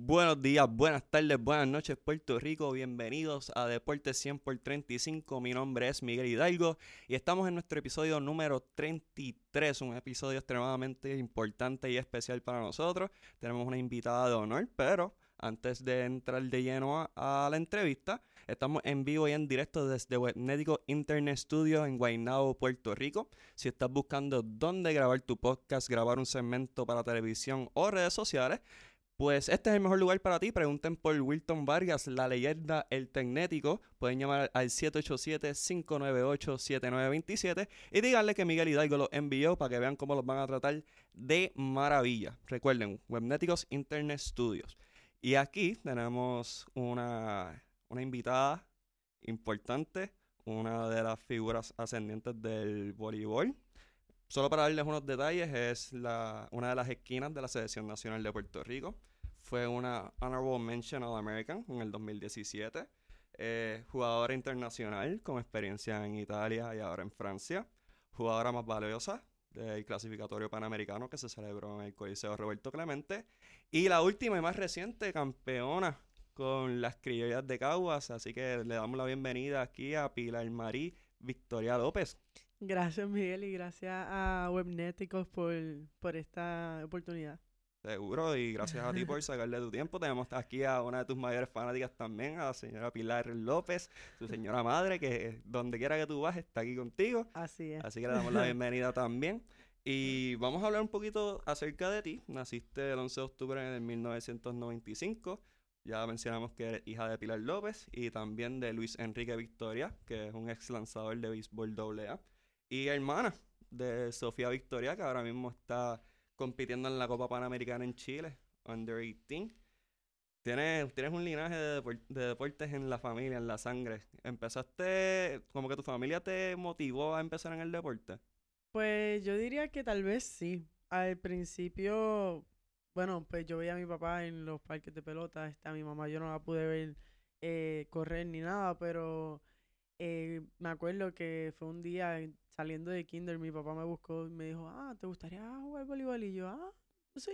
Buenos días, buenas tardes, buenas noches Puerto Rico, bienvenidos a Deportes 100 por 35, mi nombre es Miguel Hidalgo y estamos en nuestro episodio número 33, un episodio extremadamente importante y especial para nosotros. Tenemos una invitada de honor, pero antes de entrar de lleno a, la entrevista, estamos en vivo y en directo desde Webnético Internet Studio en Guaynabo, Puerto Rico. Si estás buscando dónde grabar tu podcast, grabar un segmento para televisión o redes sociales, pues este es el mejor lugar para ti. Pregunten por Wilton Vargas, la leyenda El Tecnético. Pueden llamar al 787-598-7927 y díganle que Miguel Hidalgo los envió para que vean cómo los van a tratar de maravilla. Recuerden, Webnéticos Internet Studios. Y aquí tenemos una, una invitada importante, una de las figuras ascendientes del voleibol. Solo para darles unos detalles, es la, una de las esquinas de la Selección Nacional de Puerto Rico. Fue una Honorable Mention All American en el 2017. Eh, jugadora internacional con experiencia en Italia y ahora en Francia. Jugadora más valiosa del clasificatorio panamericano que se celebró en el Coliseo Roberto Clemente. Y la última y más reciente, campeona con las criollas de Caguas. Así que le damos la bienvenida aquí a Pilar Marí Victoria López. Gracias Miguel y gracias a Webnéticos por, por esta oportunidad. Seguro, y gracias a ti por sacarle tu tiempo. Tenemos aquí a una de tus mayores fanáticas también, a la señora Pilar López, tu señora madre, que donde quiera que tú vas está aquí contigo. Así es. Así que le damos la bienvenida también. Y vamos a hablar un poquito acerca de ti. Naciste el 11 de octubre de 1995. Ya mencionamos que eres hija de Pilar López y también de Luis Enrique Victoria, que es un ex lanzador de béisbol AA. Y hermana de Sofía Victoria, que ahora mismo está compitiendo en la Copa Panamericana en Chile, Under 18. Tienes, tienes un linaje de, deportes en la familia, en la sangre. ¿Empezaste, como que tu familia te motivó a empezar en el deporte? Pues yo diría que tal vez sí. Al principio, bueno, pues yo veía a mi papá en los parques de pelota, a mi mamá yo no la pude ver eh, correr ni nada, pero eh, me acuerdo que fue un día saliendo de kinder, mi papá me buscó y me dijo, ah, ¿te gustaría jugar voleibol? Y yo, ah, sí,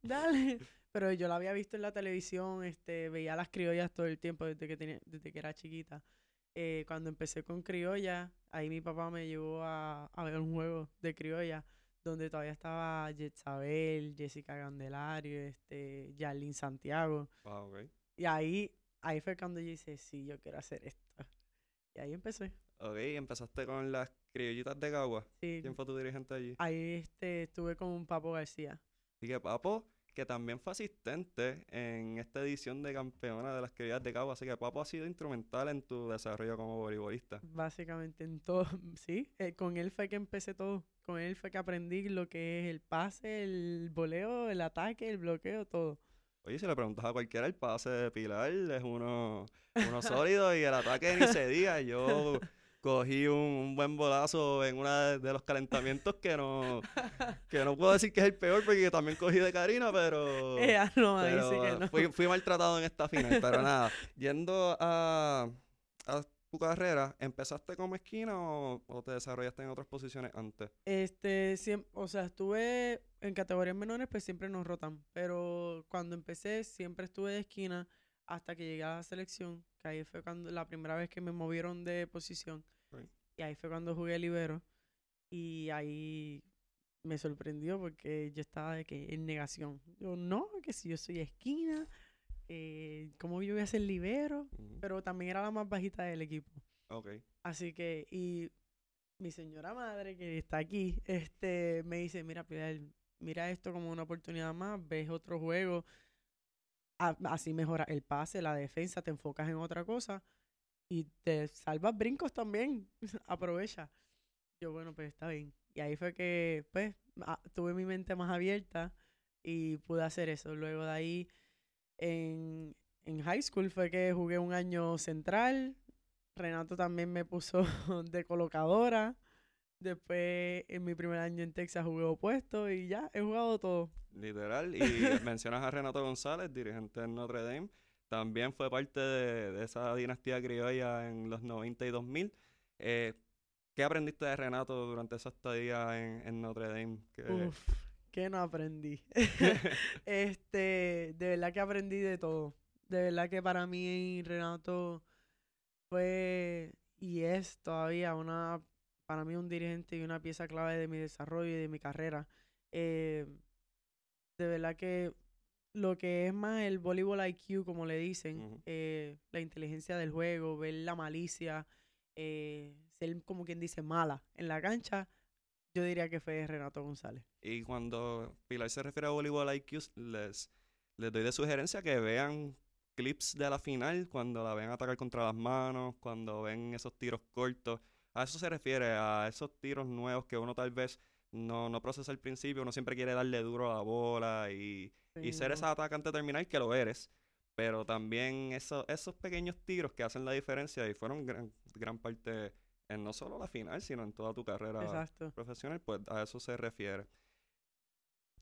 dale. Pero yo la había visto en la televisión, este, veía las criollas todo el tiempo desde que, tenía, desde que era chiquita. Eh, cuando empecé con criolla, ahí mi papá me llevó a, a ver un juego de criolla donde todavía estaba Jetsabel, Jessica Candelario, este, Jarlene Santiago. Ah, okay. Y ahí, ahí fue cuando yo dije, sí, yo quiero hacer esto. Y ahí empecé. Ok, empezaste con las criollitas de Cagua. Sí. ¿Quién fue tu dirigente allí? Ahí este, estuve con un Papo García. Y que Papo, que también fue asistente en esta edición de campeona de las criollas de Cagua. Así que Papo ha sido instrumental en tu desarrollo como voleibolista. Básicamente en todo, sí. Eh, con él fue que empecé todo. Con él fue que aprendí lo que es el pase, el voleo, el ataque, el bloqueo, todo. Oye, si le preguntas a cualquiera, el pase de Pilar es uno, uno sólido y el ataque ni se diga. Yo cogí un, buen bolazo en uno de, los calentamientos que no, que no puedo decir que es el peor porque también cogí de Karina, pero, no, que no. Fui, fui, maltratado en esta final. pero nada, yendo a, a tu carrera, ¿empezaste como esquina o, te desarrollaste en otras posiciones antes? Este, siempre, o sea, estuve en categorías menores, pues siempre nos rotan. Pero cuando empecé, siempre estuve de esquina hasta que llegué a la selección, que ahí fue cuando la primera vez que me movieron de posición. Y ahí fue cuando jugué libero. Y ahí me sorprendió porque yo estaba de que en negación. Yo, no, que si yo soy esquina, eh, ¿cómo yo voy a ser libero? Pero también era la más bajita del equipo. Ok. Así que, y mi señora madre que está aquí, este, me dice, mira, mira esto como una oportunidad más, ves otro juego, así mejora el pase, la defensa, te enfocas en otra cosa y te salvas brincos también, aprovecha. Yo, bueno, pues está bien. Y ahí fue que, pues, tuve mi mente más abierta y pude hacer eso. Luego de ahí en, en high school fue que jugué un año central. Renato también me puso de colocadora. Después, en mi primer año en Texas, jugué opuesto y ya, he jugado todo. Literal. Y mencionas a Renato González, dirigente de Notre Dame. También fue parte de, esa dinastía criolla en los 90 y 2000. Eh, ¿Qué aprendiste de Renato durante esa estadía en, en Notre Dame? Uf, ¿Qué no aprendí? este, de verdad que aprendí de todo. De verdad que para mí Renato fue y es todavía una, para mí un dirigente y una pieza clave de mi desarrollo y de mi carrera. Eh, de verdad que lo que es más el voleibol IQ, como le dicen, Ujú. eh, la inteligencia del juego, ver la malicia, eh, ser como quien dice mala en la cancha, yo diría que fue Renato González. Y cuando Pilar se refiere a voleibol IQ, les, les doy de sugerencia que vean clips de la final, cuando la ven atacar contra las manos, cuando ven esos tiros cortos. A eso se refiere, a esos tiros nuevos que uno tal vez no, no procesa al principio, uno siempre quiere darle duro a la bola y, y ser no. esa atacante terminal que lo eres. Pero también eso- esos pequeños tiros que hacen la diferencia y fueron gran, gran parte en no solo la final, sino en toda tu carrera Exacto. profesional, pues a eso se refiere.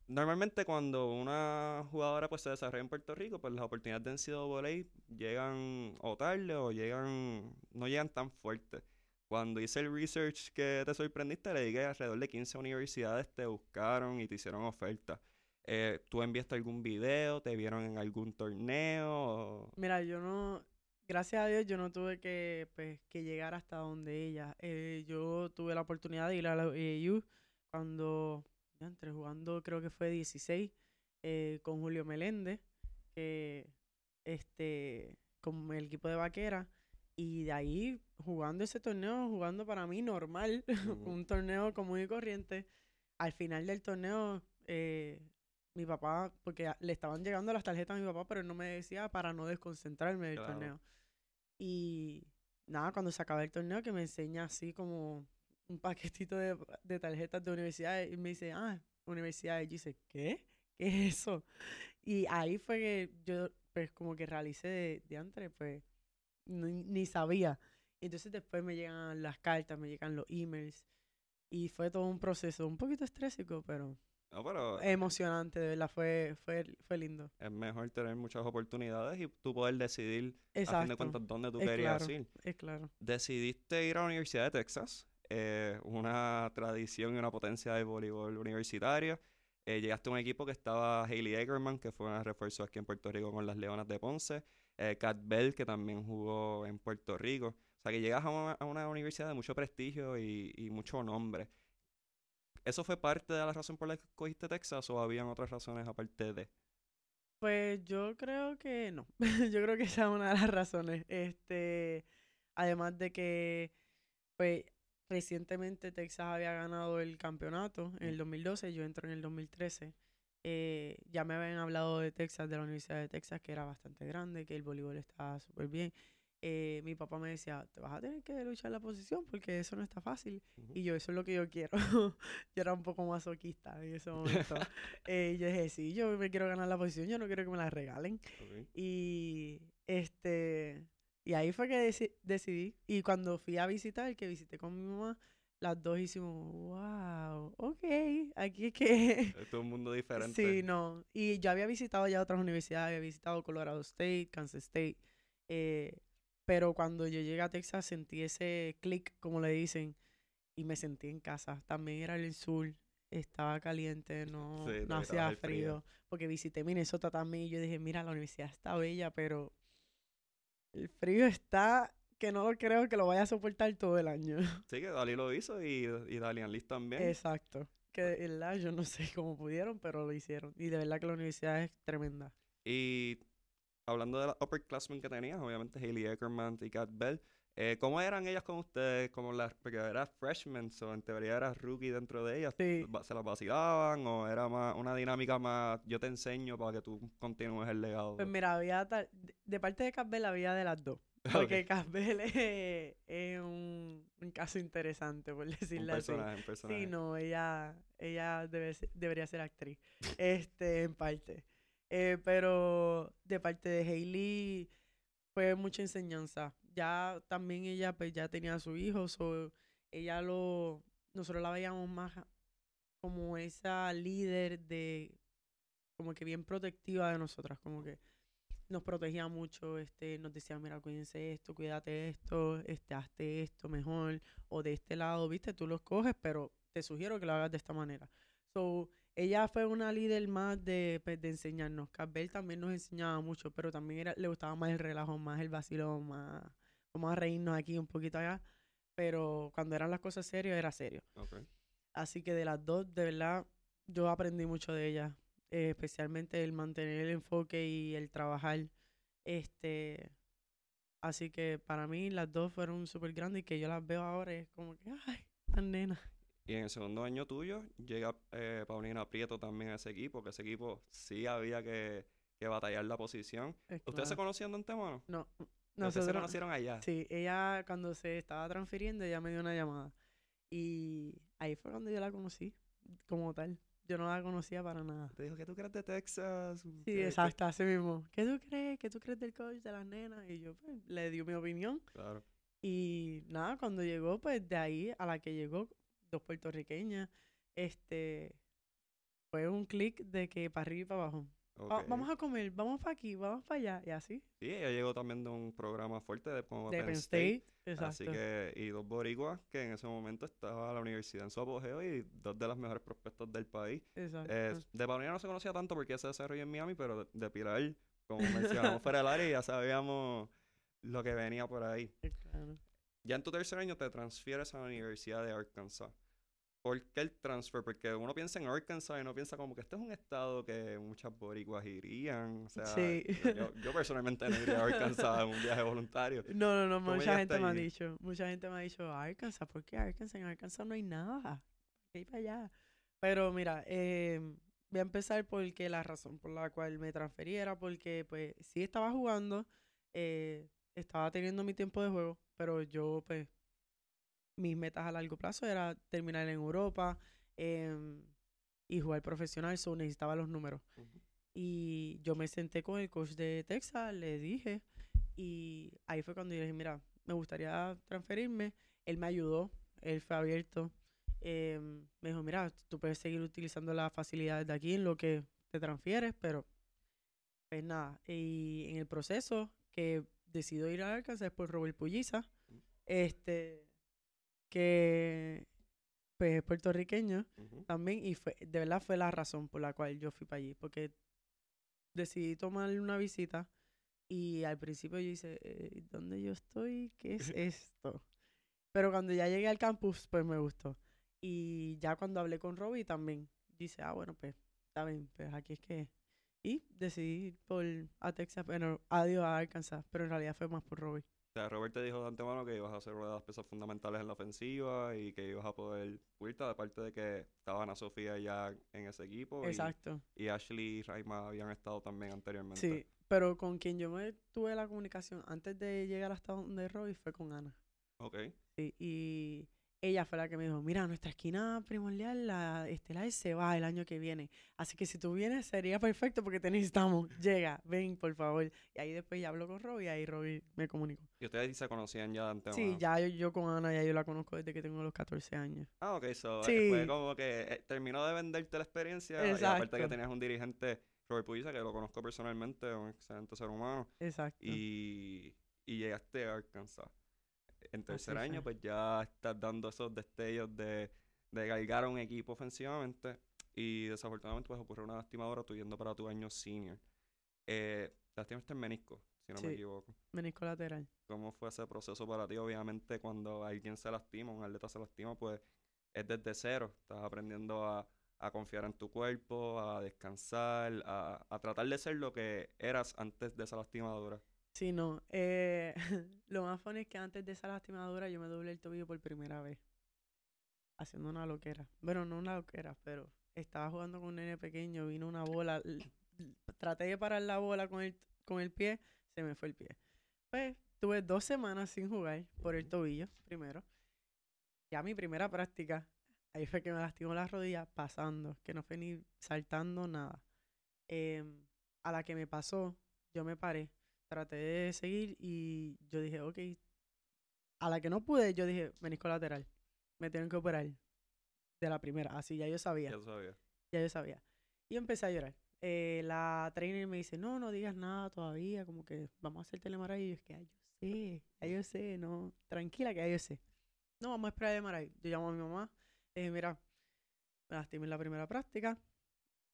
Normalmente cuando una jugadora pues se desarrolla en Puerto Rico, pues las oportunidades de NCAA llegan o tarde o llegan, no llegan tan fuerte. Cuando hice el research que te sorprendiste, le dije que alrededor de 15 universidades te buscaron y te hicieron oferta. Eh, ¿Tú enviaste algún video? ¿Te vieron en algún torneo? Mira, yo no, gracias a Dios, yo no tuve que, pues, que llegar hasta donde ella. Eh, yo tuve la oportunidad de ir a la AAU cuando, ya entre jugando, creo que fue 16, eh, con Julio Meléndez, que, este, con el equipo de Vaquera. Y de ahí, jugando ese torneo, jugando para mí normal, Ujú. un torneo común y corriente. Al final del torneo, eh, mi papá, porque le estaban llegando las tarjetas a mi papá, pero él no me decía para no desconcentrarme del Claro. torneo. Y nada, cuando se acaba el torneo, que me enseña así como un paquetito de, de tarjetas de universidades y me dice, ah, universidades. Y yo dice, ¿qué? ¿Qué es eso? Y ahí fue que yo, pues, como que realicé de, de antes, pues, ni, ni sabía. Entonces después me llegan las cartas, me llegan los emails. Y fue todo un proceso, un poquito estrésico, pero No, pero emocionante, de verdad, fue, fue, fue lindo. es mejor tener muchas oportunidades y tú poder decidir a fin de Exacto, cuentas dónde tú es querías claro. ir. es claro. Decidiste ir a la Universidad de Texas, eh, una tradición y una potencia de voleibol universitario. Eh, llegaste a un equipo que estaba Hailey Eggerman, que fue un refuerzo aquí en Puerto Rico con las Leonas de Ponce. Eh, Kat Bell, que también jugó en Puerto Rico. O sea, que llegas a una, a una universidad de mucho prestigio y, y mucho nombre. ¿Eso fue parte de la razón por la que escogiste Texas o habían otras razones aparte de? Pues yo creo que no. yo creo que esa es una de las razones. Este, además de que, pues, recientemente Texas había ganado el campeonato en el 2012, yo entro en el 2013. Eh, ya me habían hablado de Texas, de la Universidad de Texas, que era bastante grande, que el voleibol estaba súper bien. Eh, mi papá me decía, te vas a tener que luchar la posición porque eso no está fácil. Y yo, eso es lo que yo quiero. yo era un poco masoquista en ese momento. Eh, yo dije, sí, yo me quiero ganar la posición, yo no quiero que me la regalen. Y este y ahí fue que deci- decidí. Y cuando fui a visitar, que visité con mi mamá, las dos hicimos, wow, ok, aquí es que... Es todo un mundo diferente. Sí, no. Y yo había visitado ya otras universidades, había visitado Colorado State, Kansas State. eh, pero cuando yo llegué a Texas sentí ese click, como le dicen, y me sentí en casa. También era el sur, estaba caliente, no, Sí, no hacía el frío. frío. Porque visité Minnesota también y yo dije, mira, la universidad está bella, pero el frío está que no lo creo que lo vaya a soportar todo el año. Sí, que Dalí lo hizo y, y Dalian Liz también. Exacto. Que verdad yo no sé cómo pudieron, pero lo hicieron. Y de verdad que la universidad es tremenda. Y hablando de las upperclassmen que tenías, obviamente Hailey Eckerman y Kat Bell, eh, ¿cómo eran ellas con ustedes? Como las, porque eras freshman, o en teoría eras rookie dentro de ellas. Sí. ¿Se las vacilaban o era más una dinámica más yo te enseño para que tú continúes el legado? Pues mira, había tal- de, parte de Casbel había de las dos. Porque Casbel es, es un, un caso interesante, por un decirlo así. un personaje. Sí, no, ella, ella debe ser- debería ser actriz, este, en parte. Eh, pero de parte de Hailey fue mucha enseñanza. Ya también ella, pues ya tenía a su hijo, so, ella lo, nosotros la veíamos más como esa líder de, como que bien protectiva de nosotras, como que nos protegía mucho, este, nos decía, mira, cuídense esto, cuídate esto, este, hazte esto mejor, o de este lado, viste, tú lo escoges, pero te sugiero que lo hagas de esta manera. So, ella fue una líder más de, pues, de enseñarnos. Casbel también nos enseñaba mucho, pero también era, le gustaba más el relajo, más el vacilo, más vamos a reírnos aquí un poquito allá. Pero cuando eran las cosas serias, era serio. Así que de las dos, de verdad, yo aprendí mucho de ella. eh, especialmente el mantener el enfoque y el trabajar. Este, así que para mí las dos fueron súper grandes y que yo las veo ahora es como que, ay, tan nena. Y en el segundo año tuyo llega eh, Paulina Prieto también a ese equipo, que ese equipo sí había que, que batallar la posición. Es ¿Ustedes se conocían de antemano? No, Ustedes se nosotros- conocieron allá. Sí, ella cuando se estaba transfiriendo, ella me dio una llamada. Y ahí fue cuando yo la conocí, como tal. Yo no la conocía para nada. Te dijo que tú crees de Texas. Sí, que- que-" exacto, así mismo. ¿Qué tú crees? ¿Qué tú crees del coach de las nenas? Y yo, pues, le di mi opinión. Claro. Y nada, cuando llegó, pues, de ahí a la que llegó, dos puertorriqueñas, este, fue un clic de que para arriba y para abajo. Va- ok. vamos a comer, vamos para aquí, vamos para allá, y así. Sí, ella llegó también de un programa fuerte de, como De Penn State. State, exacto. Así que, y dos boricuas que en ese momento estaba la universidad en su apogeo y dos de las mejores prospectos del país. exacto. Eh, de Paulina no se conocía tanto porque ella se desarrolló en Miami, pero de, de Pilar, como mencionamos fuera del área, ya sabíamos lo que venía por ahí. Claro. Ya en tu tercer año te transfieres a la Universidad de Arkansas. ¿Por qué el transfer? Porque uno piensa en Arkansas y uno piensa como que este es un estado que muchas boricuas irían. O sea, Sí. yo, yo personalmente no iría a Arkansas en un viaje voluntario. No, no, no, ¿Cómo mucha gente me ha dicho, mucha gente me ha dicho, Arkansas, ¿por qué Arkansas? En Arkansas no hay nada, hay que ir para allá. Pero mira, eh, voy a empezar porque la razón por la cual me transferí era porque, pues, sí estaba jugando, eh, estaba teniendo mi tiempo de juego, pero yo, pues, mis metas a largo plazo era terminar en Europa em, y jugar profesional, so necesitaba los números. Ujú. Y yo me senté con el coach de Texas, le dije, y ahí fue cuando yo le dije, mira, me gustaría transferirme. Él me ayudó, él fue abierto. em, me dijo, mira, tú puedes seguir utilizando las facilidades de aquí en lo que te transfieres, pero pues nada. Y en el proceso que decido ir a Arkansas por Robert Pulliza, este, que pues es puertorriqueño también y fue de verdad fue la razón por la cual yo fui para allí porque decidí tomar una visita y al principio yo hice eh, ¿dónde yo estoy? ¿qué es esto? pero cuando ya llegué al campus pues me gustó y ya cuando hablé con Robbie también dice ah bueno pues está bien pues aquí es que es". Y decidí ir por a Texas bueno adiós a Arkansas pero en realidad fue más por Robbie O sea, Robert te dijo de antemano que ibas a ser una de las piezas fundamentales en la ofensiva y que ibas a poder pulirte, aparte de que estaba Ana Sofía ya en ese equipo exacto y, Ashley y Raima habían estado también anteriormente. Sí, pero con quien yo me tuve la comunicación antes de llegar hasta donde Robbie fue con Ana. Ok. Sí, y ella fue la que me dijo, mira, nuestra esquina primordial, la estelar, se va el año que viene. Así que si tú vienes sería perfecto porque te necesitamos. Llega, ven, por favor. Y ahí después ya habló con Robbie y ahí Robbie me comunicó. Y ustedes se conocían ya antemano. Sí, ya yo, yo con Ana, ya yo la conozco desde que tengo los 14 años. Ah, ok, so, eh, Sí. fue como que eh, terminó de venderte la experiencia y aparte que Exacto. tenías un dirigente, Robert Puyiza, que lo conozco personalmente, un excelente ser humano, Exacto. y, y llegaste a Arkansas. En tercer Así año, pues ya estás dando esos destellos de, de cargar a un equipo ofensivamente y desafortunadamente pues ocurrió una lastimadora tú yendo para tu año senior. Eh, lastimaste el menisco, si no me equivoco. Menisco lateral. ¿Cómo fue ese proceso para ti? Obviamente, cuando alguien se lastima, un atleta se lastima, pues es desde cero. Estás aprendiendo a, a confiar en tu cuerpo, a descansar, a, a tratar de ser lo que eras antes de esa lastimadura. Sí, no. eh, lo más funny es que antes de esa lastimadura yo me doblé el tobillo por primera vez. Haciendo una loquera. Bueno, no una loquera, pero estaba jugando con un nene pequeño, vino una bola. Traté de parar la bola con el, con el pie, se me fue el pie. Pues tuve dos semanas sin jugar por el tobillo, primero. Ya mi primera práctica, ahí fue que me lastimó la rodilla pasando, que no fue ni saltando nada. Em, a la que me pasó, yo me paré traté de seguir y yo dije, ok. A la que no pude, yo dije, menisco lateral. Me tienen que operar. De la primera. Así ya yo sabía. Ya tú sabías. Ya yo sabía. Y empecé a llorar. Eh, la trainer me dice, no, no digas nada todavía. Como que vamos a hacer telemaray. Y yo es que, "Ay, yo sé, ya yo sé, no. Tranquila que ya yo sé. No, vamos a esperar el MRI. Yo llamo a mi mamá. Le dije, mira, me lastimé en la primera práctica.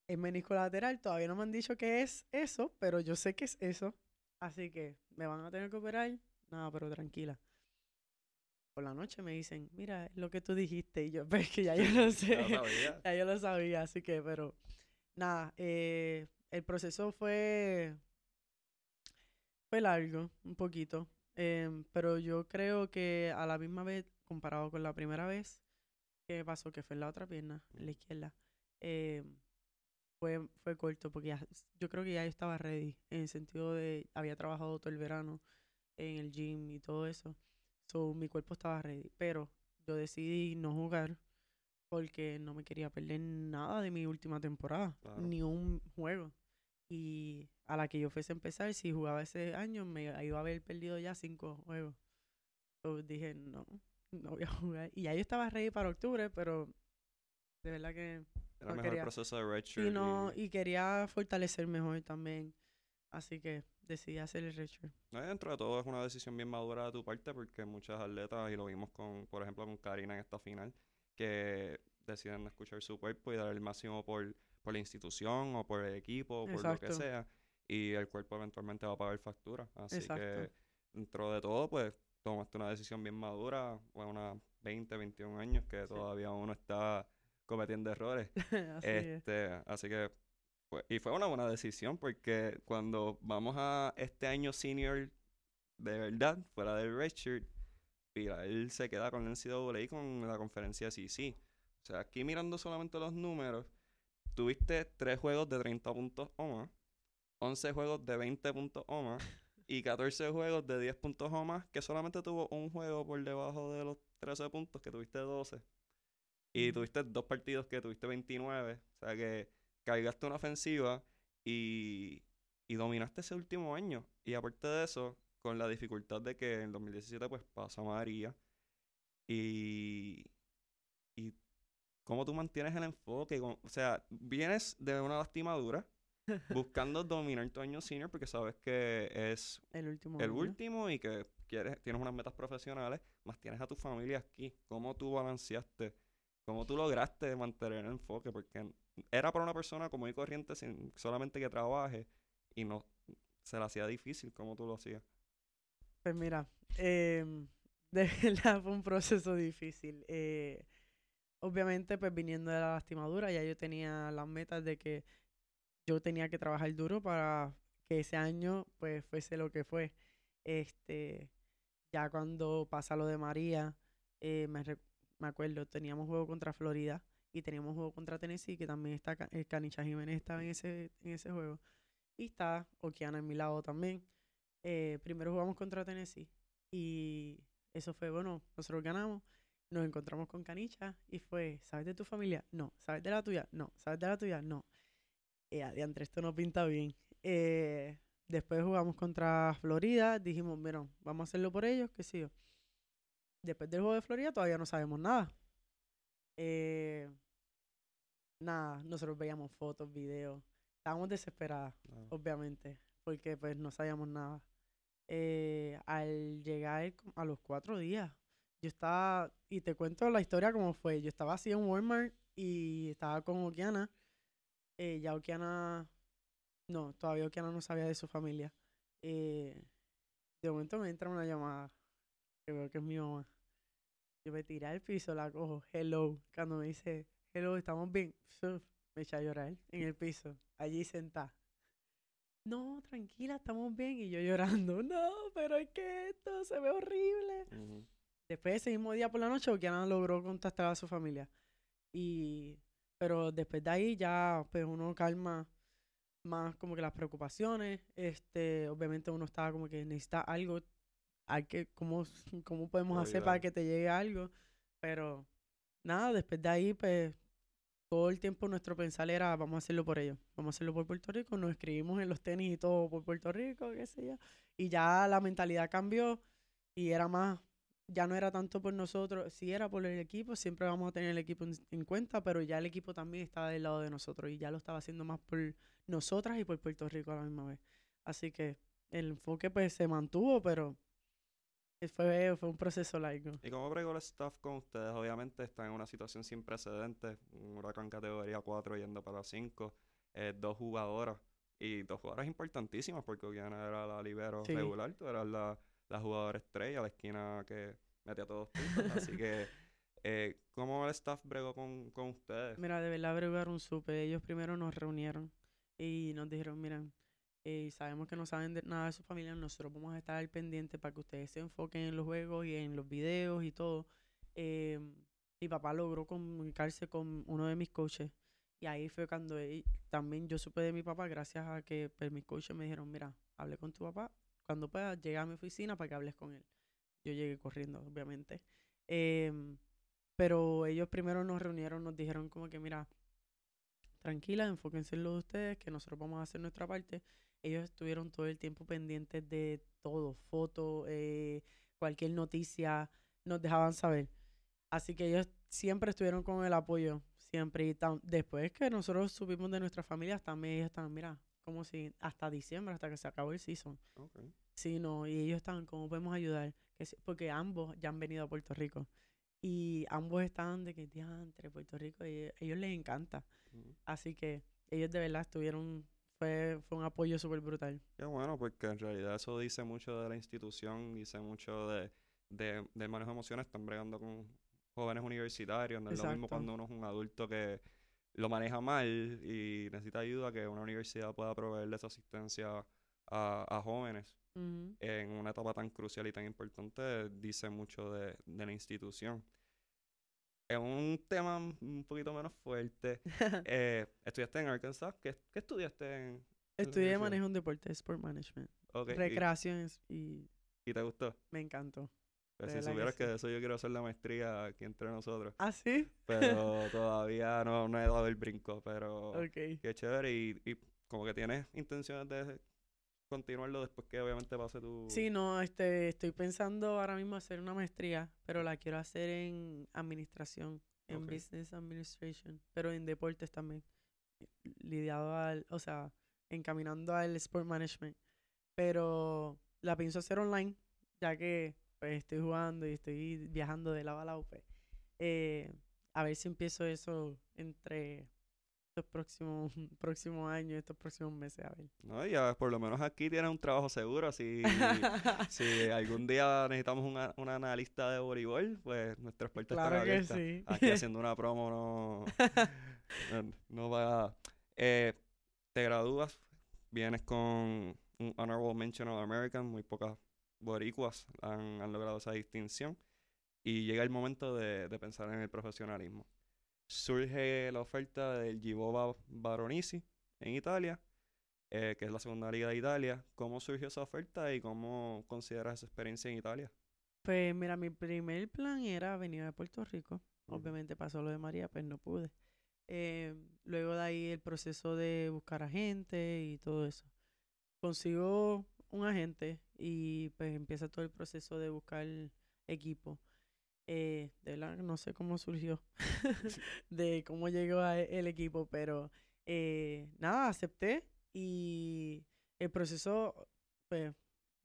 el menisco lateral. Todavía no me han dicho qué es eso, pero yo sé que es eso. Así que me van a tener que operar. Nada, pero tranquila. Por la noche me dicen, mira, lo que tú dijiste. Y yo, pues que ya yo lo sé. Sabía. ya yo lo sabía, así que, pero nada, eh, el proceso fue, fue largo, un poquito. em, pero yo creo que a la misma vez, comparado con la primera vez, que pasó, que fue en la otra pierna, en la izquierda, em, fue, fue corto, porque ya, yo creo que ya yo estaba ready, en el sentido de, había trabajado todo el verano en el gym y todo eso. So, mi cuerpo estaba ready, pero yo decidí no jugar porque no me quería perder nada de mi última temporada, Claro. ni un juego. Y a la que yo fuese a empezar, si jugaba ese año, me iba a haber perdido ya cinco juegos. So, dije, no, no voy a jugar. Y ya yo estaba ready para octubre, pero de verdad que Era No mejor quería. el proceso de redshirt. y no, y- y quería fortalecer mejor también. Así que decidí hacer el redshirt. No, dentro de todo es una decisión bien madura de tu parte porque muchas atletas, y lo vimos con, por ejemplo, con Karina en esta final, que deciden escuchar su cuerpo y dar el máximo por, por la institución o por el equipo o por lo que sea. Y el cuerpo eventualmente va a pagar factura. Así Exacto. que dentro de todo, pues tomaste una decisión bien madura, a unos 20, 21 años, que Sí. todavía uno está cometiendo errores. así es. Este, así que, fue- y fue una buena decisión porque cuando vamos a este año senior de verdad, fuera del redshirt, mira, él se queda con la NCAA y con la conferencia CC. O sea, aquí mirando solamente los números, tuviste 3 juegos de 30 puntos o más, 11 juegos de 20 puntos o más y 14 juegos de 10 puntos o más, que solamente tuvo un juego por debajo de los 13 puntos, que tuviste 12. Y tuviste dos partidos que tuviste 29. O sea que cargaste una ofensiva y, y dominaste ese último año. Y aparte de eso, con la dificultad de que en 2017 pues pasa María. Y, y cómo tú mantienes el enfoque. O sea, vienes de una lastimadura buscando dominar tu año senior porque sabes que es el último el año. último y que quieres, tienes unas metas profesionales, más tienes a tu familia aquí. ¿Cómo tú balanceaste? ¿Cómo tú lograste mantener el enfoque? Porque era para una persona común y corriente sin solamente que trabaje y no se le hacía difícil como tú lo hacías. Pues mira, em, de verdad fue un proceso difícil. Eh, obviamente, pues viniendo de la lastimadura, ya yo tenía las metas de que yo tenía que trabajar duro para que ese año pues fuese lo que fue. Este, ya cuando pasa lo de María, eh, me, me acuerdo, teníamos juego contra Florida y teníamos juego contra Tennessee, que también está Ca- eh, Canicha Jiménez estaba en ese, en ese juego. Y está Okiana en mi lado también. Eh, primero jugamos contra Tennessee y eso fue, bueno, nosotros ganamos, nos encontramos con Canicha y fue, ¿sabes de tu familia? No. ¿Sabes de la tuya? No. ¿Sabes de la tuya? No. Eh, adiantre, esto no pinta bien. Eh, después jugamos contra Florida, dijimos, bueno, vamos a hacerlo por ellos, qué sé yo. Después del juego de Florida todavía no sabemos nada. Eh, nada, nosotros veíamos fotos, videos. Estábamos desesperadas Ah, obviamente, porque pues no sabíamos nada. Eh, al llegar a los cuatro días, yo estaba, y te cuento la historia como fue, yo estaba así en Walmart y estaba con Okiana, eh, ya Okiana, no, todavía Okiana no sabía de su familia. Eh, de momento me entra una llamada, que veo que es mi mamá. Yo me tiré al piso, la cojo, hello, cuando me dice, hello, estamos bien, me echa a llorar en el piso, allí sentada no, tranquila, estamos bien. Y yo llorando, no, pero es que esto se ve horrible. Después ese mismo día por la noche, Okiana logró contactar a su familia. Y, pero después de ahí ya, pues uno calma más como que las preocupaciones. Este, obviamente uno estaba como que necesita algo. Hay que, ¿cómo, cómo podemos hacer para que te llegue algo? Pero nada, después de ahí, pues todo el tiempo nuestro pensar era, vamos a hacerlo por ellos, vamos a hacerlo por Puerto Rico, nos escribimos en los tenis y todo por Puerto Rico, qué sé yo. Y ya la mentalidad cambió y era más, ya no era tanto por nosotros, sí era por el equipo, siempre vamos a tener el equipo en, en cuenta, pero ya el equipo también estaba del lado de nosotros y ya lo estaba haciendo más por nosotras y por Puerto Rico a la misma vez. Así que el enfoque pues se mantuvo, pero fue, fue un proceso largo. ¿Y cómo bregó el staff con ustedes? Obviamente están en una situación sin precedentes, un huracán categoría 4 yendo para 5. eh, dos jugadoras. Y dos jugadoras importantísimas, porque Okiana era la libero Sí. regular, tú eras la, la jugadora estrella, la esquina que metía todos puntos. Así que, eh, ¿cómo el staff bregó con, con ustedes? Mira, de verdad bregaron súper. Ellos primero nos reunieron y nos dijeron, miren, eh, sabemos que no saben de nada de su familia, nosotros vamos a estar al pendiente para que ustedes se enfoquen en los juegos y en los videos y todo. Eh, mi papá logró comunicarse con uno de mis coaches y ahí fue cuando también yo supe de mi papá gracias a que pues, mis coaches me dijeron, mira, hable con tu papá, cuando puedas llega a mi oficina para que hables con él. Yo llegué corriendo, obviamente. Em, pero ellos primero nos reunieron, nos dijeron como que, mira, tranquila, enfóquense en lo de ustedes, que nosotros vamos a hacer nuestra parte. Ellos estuvieron todo el tiempo pendientes de todo, fotos, eh, cualquier noticia, nos dejaban saber. Así que ellos siempre estuvieron con el apoyo, siempre. Y después que nosotros supimos de nuestras familias, también ellos estaban, mira, como si hasta diciembre, hasta que se acabó el season. Ok. Sí, no, y ellos estaban, ¿cómo podemos ayudar? Que porque ambos ya han venido a Puerto Rico. Y ambos estaban de que, diantre, Puerto Rico, y ellos les encanta. Así que ellos de verdad estuvieron, fue, fue un apoyo súper brutal. Qué bueno, porque en realidad eso dice mucho de la institución, dice mucho de, de, del manejo de emociones. Están bregando con jóvenes universitarios. No es lo mismo cuando uno es un adulto que lo maneja mal y necesita ayuda, que una universidad pueda proveerle esa asistencia a, a jóvenes en una etapa tan crucial y tan importante. Dice mucho de, de la institución. Es un tema un poquito menos fuerte. eh, estudiaste en Arkansas. ¿Qué, qué estudiaste en, Estudié manejo en deporte, sport management, ok, y- recreaciones y y te gustó? me encantó. Pues si supieras que, de eso yo quiero hacer la maestría aquí entre nosotros. ¿Ah, sí? Pero todavía no, no he dado el brinco. Pero Ok. qué chévere. Y, y como que tienes intenciones de continuarlo después que obviamente pase tu... Sí, no, este, estoy pensando ahora mismo hacer una maestría, pero la quiero hacer en administración, en business administration, pero en deportes también, lidiado al, o sea, encaminando al sport management. Pero la pienso hacer online, ya que pues estoy jugando y estoy viajando de lado a lado, pues, eh, a ver si empiezo eso entre estos próximos, próximos años, estos próximos meses, a ver. No, ya por lo menos aquí tienes un trabajo seguro. Si, si algún día necesitamos una, un analista de voleibol, pues nuestras puertas Claro están que abiertas. sí. Aquí haciendo una promo no, no, no va eh, te gradúas, vienes con un Honorable Mention of American, muy pocas boricuas han, han logrado esa distinción. Y llega el momento de, de pensar en el profesionalismo. Surge la oferta del Givova Baronisi en Italia, eh, que es la segunda liga de Italia. ¿Cómo surgió esa oferta y cómo consideras esa experiencia en Italia? Pues mira, mi primer plan era venir a Puerto Rico. Obviamente pasó lo de María, pues no pude. Eh, luego de ahí el proceso de buscar agente y todo eso. Consigo un agente y pues empieza todo el proceso de buscar equipo. Eh, de verdad, no sé cómo surgió, de cómo llegó a e- el equipo, pero eh, nada, acepté y el proceso, pues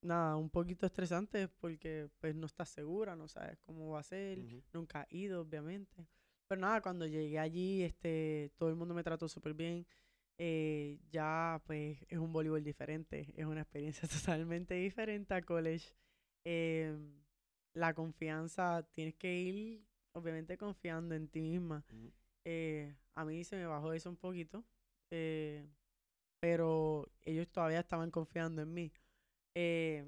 nada, un poquito estresante porque pues no estás segura, no sabes cómo va a ser, nunca he ido, obviamente. Pero nada, cuando llegué allí, este, todo el mundo me trató súper bien. Eh, ya pues es un voleibol diferente, es una experiencia totalmente diferente a college. Em, la confianza, tienes que ir obviamente confiando en ti misma. Eh, a mí se me bajó eso un poquito, eh, pero ellos todavía estaban confiando en mí. Eh,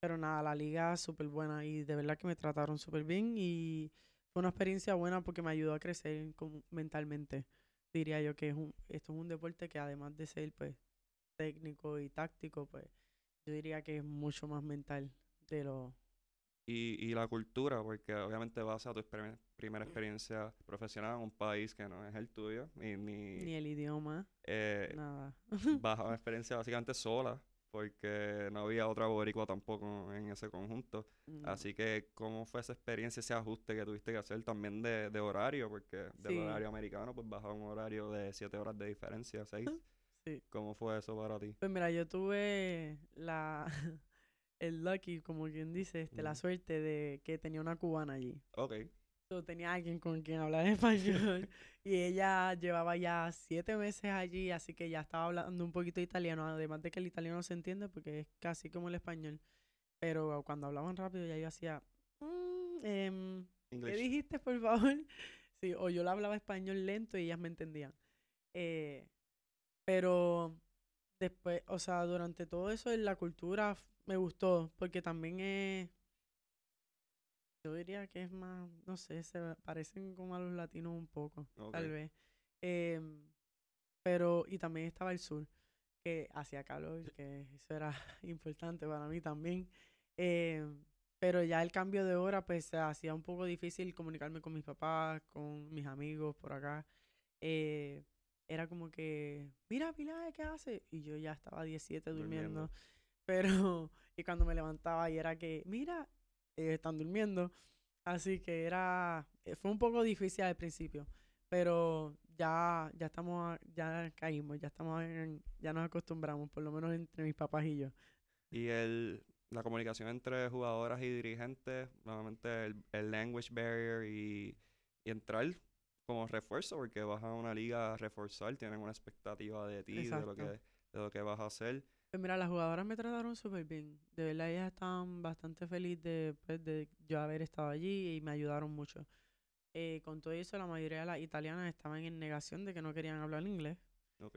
pero nada, la liga súper buena y de verdad que me trataron súper bien y fue una experiencia buena porque me ayudó a crecer mentalmente. Diría yo que es un, esto es un deporte que además de ser pues técnico y táctico, pues yo diría que es mucho más mental de lo... Y, y la cultura, porque obviamente vas a tu exper- primera experiencia profesional en un país que no es el tuyo, y ni, Ni el idioma, eh, nada. vas a una experiencia básicamente sola, porque no había otra boricua tampoco en ese conjunto. No. Así que, ¿cómo fue esa experiencia, ese ajuste que tuviste que hacer también de, de horario? Porque del Sí. horario americano, pues vas a un horario de siete horas de diferencia, seis. Sí. ¿Cómo fue eso para ti? Pues mira, yo tuve la el lucky, como quien dice, este, la suerte de que tenía una cubana allí. Ok. So, tenía alguien con quien hablar español. y ella llevaba ya siete meses allí, así que ya estaba hablando un poquito italiano, además de que el italiano se entiende porque es casi como el español. Pero cuando hablaban rápido ya yo hacía, "Mm, em, ¿qué dijiste, por favor? Sí, o yo le hablaba español lento y ellas me entendían. Eh, pero después, o sea, durante todo eso en la cultura me gustó, porque también es, yo diría que es más, no sé, se parecen como a los latinos un poco, tal vez. Em, pero, y también estaba el sur, que hacía calor, que eso era importante para mí también. Em, pero ya el cambio de hora, pues se hacía un poco difícil comunicarme con mis papás, con mis amigos por acá. Eh, era como que, mira, Pilar, ¿qué hace? Y yo ya estaba a 17 durmiendo. Durmiendo. Pero, y cuando me levantaba y era que, mira, ellos están durmiendo. Así que era, eh, fue un poco difícil al principio. Pero ya, ya estamos, a- ya caímos, ya estamos, en- ya nos acostumbramos, por lo menos entre mis papás y yo. Y el, la comunicación entre jugadoras y dirigentes, nuevamente el, el language barrier y, y entrar como refuerzo, porque vas a una liga a reforzar, tienen una expectativa de ti, de lo que, de lo que vas a hacer. Pues mira, las jugadoras me trataron súper bien. De verdad, ellas estaban bastante felices de, pues, de yo haber estado allí y me ayudaron mucho. Eh, con todo eso, la mayoría de las italianas estaban en negación de que no querían hablar inglés. Ok.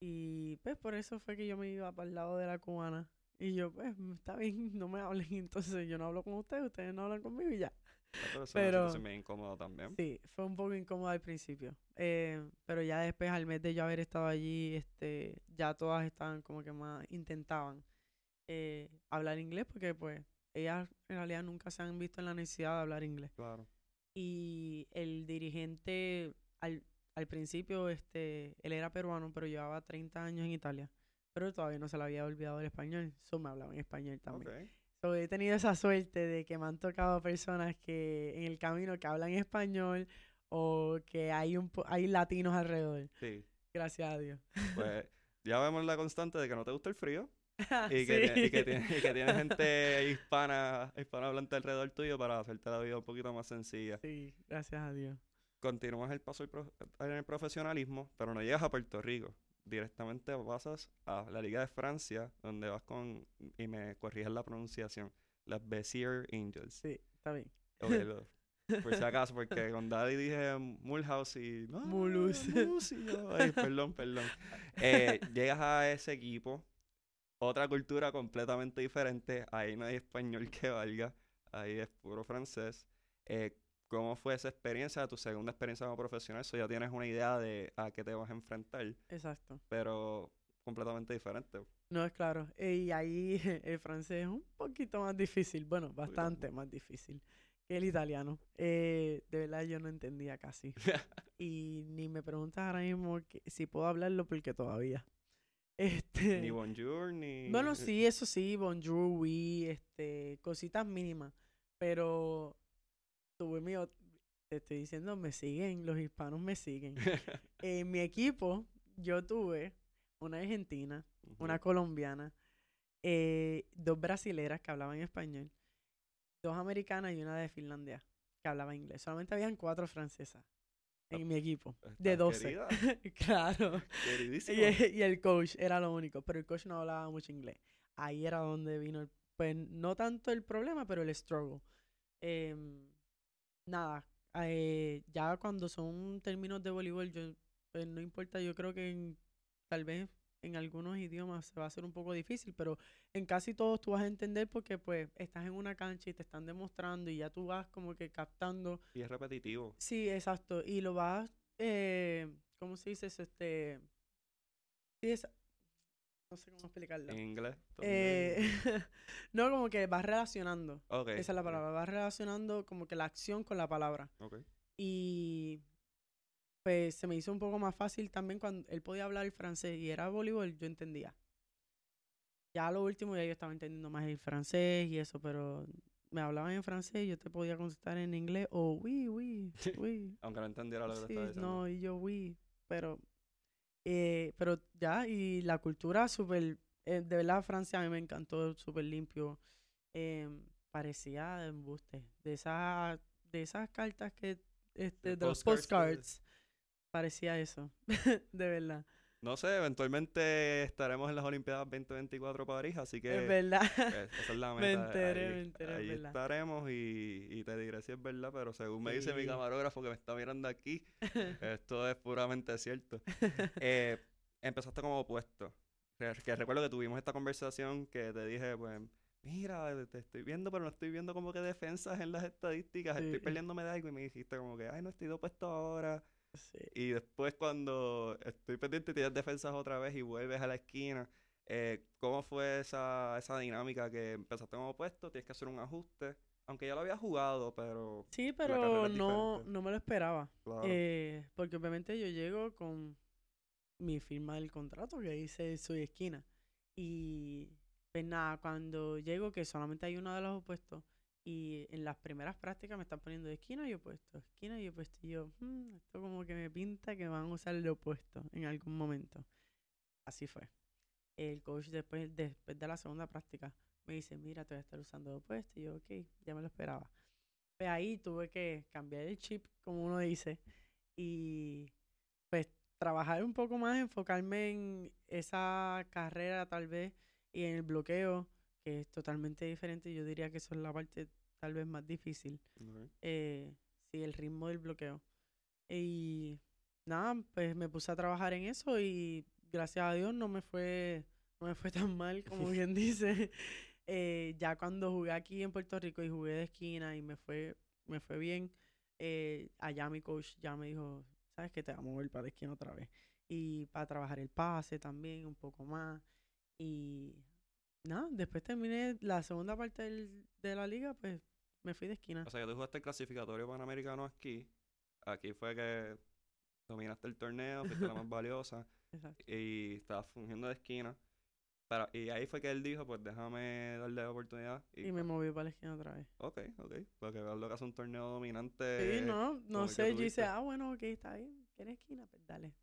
Y pues por eso fue que yo me iba para el lado de la cubana. Y yo, pues, está bien, no me hablen. Entonces yo no hablo con ustedes, ustedes no hablan conmigo y ya. Pero situación bien incómoda también. Sí, fue un poco incómodo al principio. eh, pero ya después, al mes de yo haber estado allí, este, ya todas estaban como que más, intentaban eh, hablar inglés porque pues ellas en realidad nunca se han visto en la necesidad de hablar inglés. Claro. Y el dirigente al, al principio, este, él era peruano, pero llevaba 30 años en Italia. Pero todavía no se le había olvidado el español. Eso me hablaba en español también. Ok. So, he tenido esa suerte de que me han tocado personas que en el camino que hablan español o que hay un po- hay latinos alrededor. Sí. Gracias a Dios. Pues ya vemos la constante de que no te gusta el frío y que, Sí. y que, tiene- y que tienes gente hispana, hispanohablante alrededor tuyo para hacerte la vida un poquito más sencilla. Sí, gracias a Dios. Continúas el paso en el profesionalismo, pero no llegas a Puerto Rico. Directamente pasas a la Liga de Francia, donde vas con, y me corriges la pronunciación, las Bezier Angels. Sí, está bien. Ok, lo- por si acaso, porque con Daddy dije Mulhouse y... No, y yo, ay, perdón, perdón. Eh, llegas a ese equipo, otra cultura completamente diferente, ahí no hay español que valga, ahí es puro francés. Eh, ¿Cómo fue esa experiencia, tu segunda experiencia como profesional? Eso ya tienes una idea de a qué te vas a enfrentar, Exacto. pero completamente diferente. No es claro. Y ahí el francés es un poquito más difícil. Bueno, bastante más difícil que el italiano. Eh, de verdad yo no entendía casi. y ni me preguntas ahora mismo que- si puedo hablarlo porque todavía. Este, Ni bonjour, ni... Bueno, sí, eso sí, bonjour, oui, este, cositas mínimas. Pero tuve mi, te estoy diciendo, me siguen, los hispanos me siguen. En mi equipo, yo tuve una argentina, una colombiana, eh, dos brasileras que hablaban español, dos americanas y una de Finlandia que hablaba inglés. Solamente habían cuatro francesas en mi equipo, de Estás 12. querida, claro. Y, y el coach era lo único, pero el coach no hablaba mucho inglés. Ahí era donde vino, el, pues no tanto el problema, pero el struggle. Em, nada, eh, ya cuando son términos de voleibol, yo, pues no importa, yo creo que en- tal vez en algunos idiomas se va a hacer un poco difícil, pero en casi todos tú vas a entender porque pues estás en una cancha y te están demostrando y ya tú vas como que captando Y es repetitivo. Sí, exacto. Y lo vas, eh, ¿cómo se dice eso? Este, sí, es, no sé cómo explicarlo. En inglés. Eh, no, como que vas relacionando. Ok, Esa es la palabra. Vas relacionando como que la acción con la palabra. ok. Y pues se me hizo un poco más fácil también cuando él podía hablar el francés y era voleibol, yo entendía. Ya lo último ya yo estaba entendiendo más el francés y eso, pero me hablaban en francés y yo te podía contestar en inglés o oui, oui, oui. Aunque no entendiera lo que Sí, estaba diciendo. no, y yo oui, pero eh, pero ya, y la cultura súper, eh, de verdad Francia a mí me encantó, súper limpio, em, parecía de embuste, de esa, de esas cartas que, este, de los postcards, parecía eso, de verdad. No sé, eventualmente estaremos en las Olimpiadas 2024 París, así que Es verdad. pues, esa es la Me meta. enteré, ahí, me enteré, es ahí estaremos y, y te diré si es verdad, pero según me dice mi camarógrafo que me está mirando aquí, esto es puramente cierto. Eh, empezaste como opuesto. Que, que recuerdo que tuvimos esta conversación que te dije, pues, mira, te estoy viendo, pero no estoy viendo como que defensas en las estadísticas, estoy Sí. de algo y me dijiste como que, ay, no estoy opuesto ahora. Sí. Y después cuando estoy pendiente y tienes defensas otra vez y vuelves a la esquina, eh, ¿cómo fue esa, esa dinámica que empezaste como opuesto? Tienes que hacer un ajuste. Aunque ya lo había jugado, pero Sí, pero no, no me lo esperaba. claro. Eh, porque obviamente yo llego con mi firma del contrato que dice soy esquina. Y pues nada, cuando llego que solamente hay uno de los opuestos y en las primeras prácticas me están poniendo de esquina y opuesto, esquina y opuesto. Y yo, "Hmm, esto como que me pinta que van a usar el opuesto en algún momento. Así fue. El coach después, después de la segunda práctica me dice, mira, te voy a estar usando de opuesto. Y yo, ok, ya me lo esperaba. Pues ahí tuve que cambiar el chip, como uno dice, y pues trabajar un poco más, enfocarme en esa carrera tal vez y en el bloqueo, que es totalmente diferente. Yo diría que eso es la parte tal vez más difícil. Ok. Eh, sí, el ritmo del bloqueo. Y nada, pues me puse a trabajar en eso y gracias a Dios no me fue, no me fue tan mal como bien dice. Eh, ya cuando jugué aquí en Puerto Rico y jugué de esquina y me fue, me fue bien, eh, allá mi coach ya me dijo, sabes que te vamos a mover para la esquina otra vez. Y para trabajar el pase también un poco más. Y nada, después terminé la segunda parte del- de la liga, pues me fui de esquina. O sea, que tú jugaste el clasificatorio panamericano aquí. Aquí fue que dominaste el torneo, fuiste la más valiosa Exacto. y estabas fungiendo de esquina. Pero, y ahí fue que él dijo, pues déjame darle oportunidad. Y, Y me pues, moví para la esquina otra vez. Ok, ok. Porque veas lo que hace un torneo dominante. Sí, no, no sé. Yo hice, ah, bueno, ok, está bien. ¿Quieres esquina? Pues dale.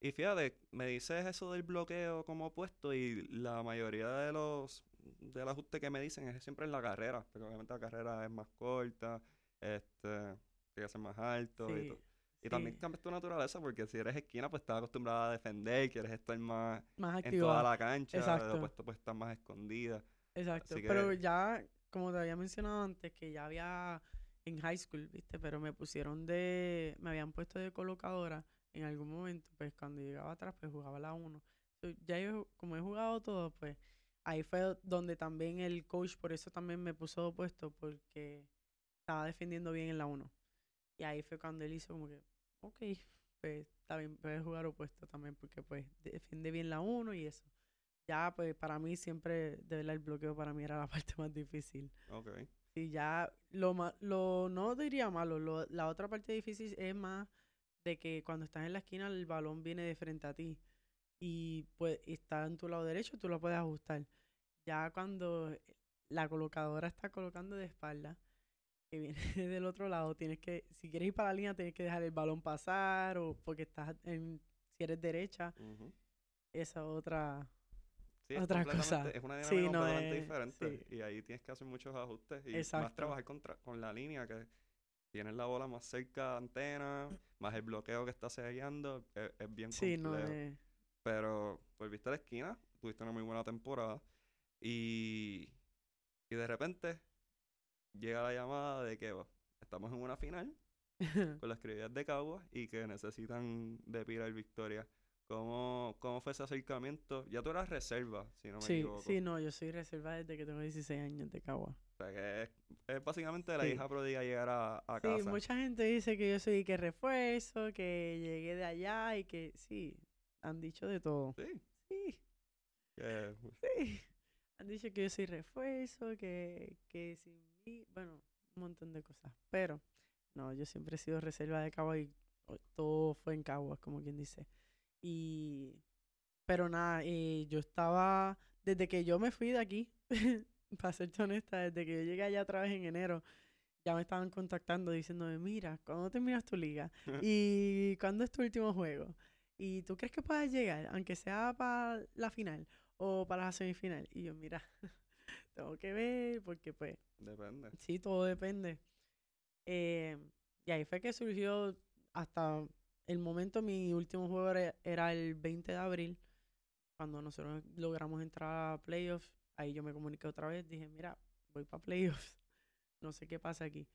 Y fíjate, me dices eso del bloqueo como opuesto y la mayoría de los del ajuste que me dicen es siempre en la carrera, porque obviamente la carrera es más corta, este, tiene que ser más alto y todo. Y también sí. cambias tu naturaleza porque si eres esquina pues estás acostumbrada a defender, quieres estar más Más en toda la cancha, Exacto. opuesto pues estás más escondida. Exacto. Pero ya, como te había mencionado antes, que ya había en high school, ¿viste? Pero me pusieron de. Me habían puesto de colocadora en algún momento. Pues cuando llegaba atrás, pues jugaba la 1. Ya yo, como he jugado todo, pues ahí fue donde también el coach, por eso también me puso de opuesto, porque estaba defendiendo bien en la 1. Y ahí fue cuando él hizo como que, ok, pues está bien, puedes jugar opuesto también, porque pues defiende bien la 1 y eso. Ya, pues para mí siempre, de verdad, el bloqueo para mí era la parte más difícil. Ok. Y ya, lo, lo no diría malo, lo- la otra parte difícil es más de que cuando estás en la esquina el balón viene de frente a ti y pues está en tu lado derecho, tú lo puedes ajustar. Ya cuando la colocadora está colocando de espalda, que viene del otro lado, tienes que, si quieres ir para la línea, tienes que dejar el balón pasar o porque estás en, si eres derecha, esa otra, Sí, es Otra cosa. Es una Sí, dinámica no completamente es- diferente. sí. Y ahí tienes que hacer muchos ajustes y más Exacto. trabajar contra, con la línea que tienes la bola más cerca de antena, más el bloqueo que está sellando, es, es bien sí, no complejo. es... Pero volviste a la esquina, tuviste una muy buena temporada y, y de repente llega la llamada de que "Oh, estamos en una final con las criollas de Caguas y que necesitan de Pilar Victoria. ¿Cómo, ¿Cómo fue ese acercamiento? Ya tú eras reserva, si no me Sí, equivoco. sí, no, yo soy reserva desde que tengo 16 años de Cagua. O sea, que es, es básicamente la Sí. hija pródiga llegar a, a Sí, casa. mucha gente dice que yo soy que refuerzo, que llegué de allá y que sí, han dicho de todo. Sí. Sí, sí. Han dicho que yo soy refuerzo, que, que sin mí, bueno, un montón de cosas. Pero, no, yo siempre he sido reserva de Cagua y todo fue en Caguas, como quien dice. Y, pero nada, eh, yo estaba, desde que yo me fui de aquí, para serte honesta, desde que yo llegué allá otra vez en enero, ya me estaban contactando diciéndome, mira, ¿cuándo terminas tu liga? ¿Y cuándo es tu último juego? ¿Y tú crees que puedas llegar, aunque sea para la final o para la semifinal? Y yo, mira, tengo que ver, porque pues Depende. Sí, todo depende. Eh, y ahí fue que surgió hasta el momento, mi último juego era, era el 20 de abril, cuando nosotros logramos entrar a playoffs. Ahí yo me comuniqué otra vez, dije, mira, voy para playoffs, no sé qué pasa aquí.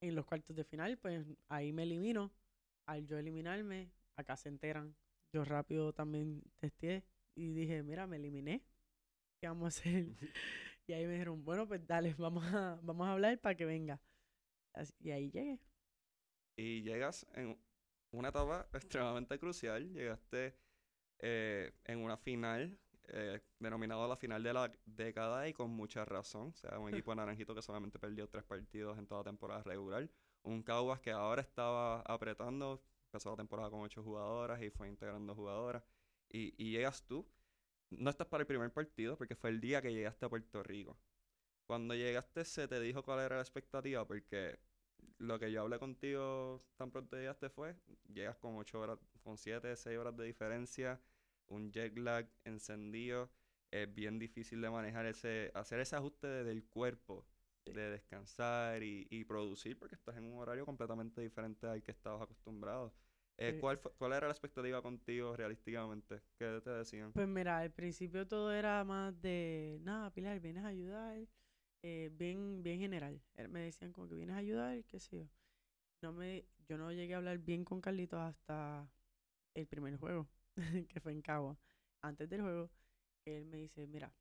En los cuartos de final, pues ahí me elimino. Al yo eliminarme, acá se enteran. Yo rápido también testé y dije, mira, me eliminé. ¿Qué vamos a hacer? y ahí me dijeron, bueno, pues dale, vamos a, vamos a hablar para que venga. Así- y ahí llegué. Y llegas en una etapa extremadamente crucial. Llegaste eh, en una final, eh, denominada la final de la década y con mucha razón. O sea, un equipo de naranjito que solamente perdió tres partidos en toda temporada regular. Un Caguas que ahora estaba apretando. Empezó la temporada con ocho jugadoras y fue integrando jugadoras. Y, y llegas tú. No estás para el primer partido porque fue el día que llegaste a Puerto Rico. Cuando llegaste, ¿se te dijo cuál era la expectativa? Porque lo que yo hablé contigo tan pronto llegaste fue, llegas con ocho horas, con siete, seis horas de diferencia, un jet lag encendido, es bien difícil de manejar ese, hacer ese ajuste de- del cuerpo, de descansar y, y producir, porque estás en un horario completamente diferente al que estabas acostumbrado. Eh, Sí. ¿cuál, fue- ¿Cuál era la expectativa contigo realísticamente? ¿Qué te decían? Pues mira, al principio todo era más de, nada, Pilar, vienes a ayudar, eh, bien, bien general. Eh, Me decían como que vienes a ayudar, qué sé yo. No me, yo no llegué a hablar bien con Carlitos hasta el primer juego, que fue en Cagua. Antes del juego, él me dice, mira,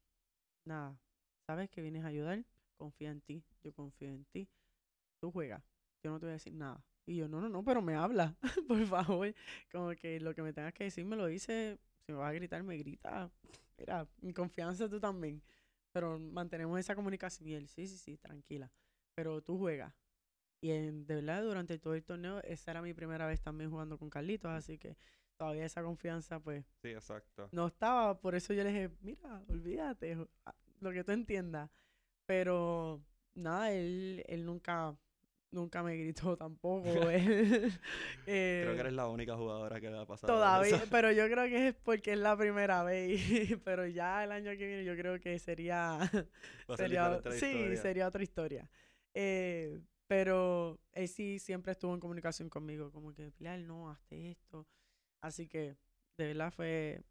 nada, sabes que vienes a ayudar, confía en ti, yo confío en ti, tú juegas, yo no te voy a decir nada. Y yo, no, no, no, pero me habla, por favor. Como que lo que me tengas que decir me lo dice, si me vas a gritar, me grita. Mira, mi confianza tú también. Pero mantenemos esa comunicación y él, sí, sí, sí, tranquila. Pero tú juegas. Y en- de verdad, durante todo el torneo, esa era mi primera vez también jugando con Carlitos, así que todavía esa confianza, pues, Sí, exacto. no estaba, por eso yo le dije, mira, olvídate, jo- a- lo que tú entiendas. Pero nada, él, él nunca, nunca me gritó tampoco. él, eh, Creo que eres la única jugadora que le ha pasado todavía, eso. pero yo creo que es porque es la primera vez. pero ya el año que viene yo creo que sería, sería, sí, historia. sería otra historia. Eh, pero él sí siempre estuvo en comunicación conmigo, como que, Pilar, no, hazte esto. Así que, de verdad, fue,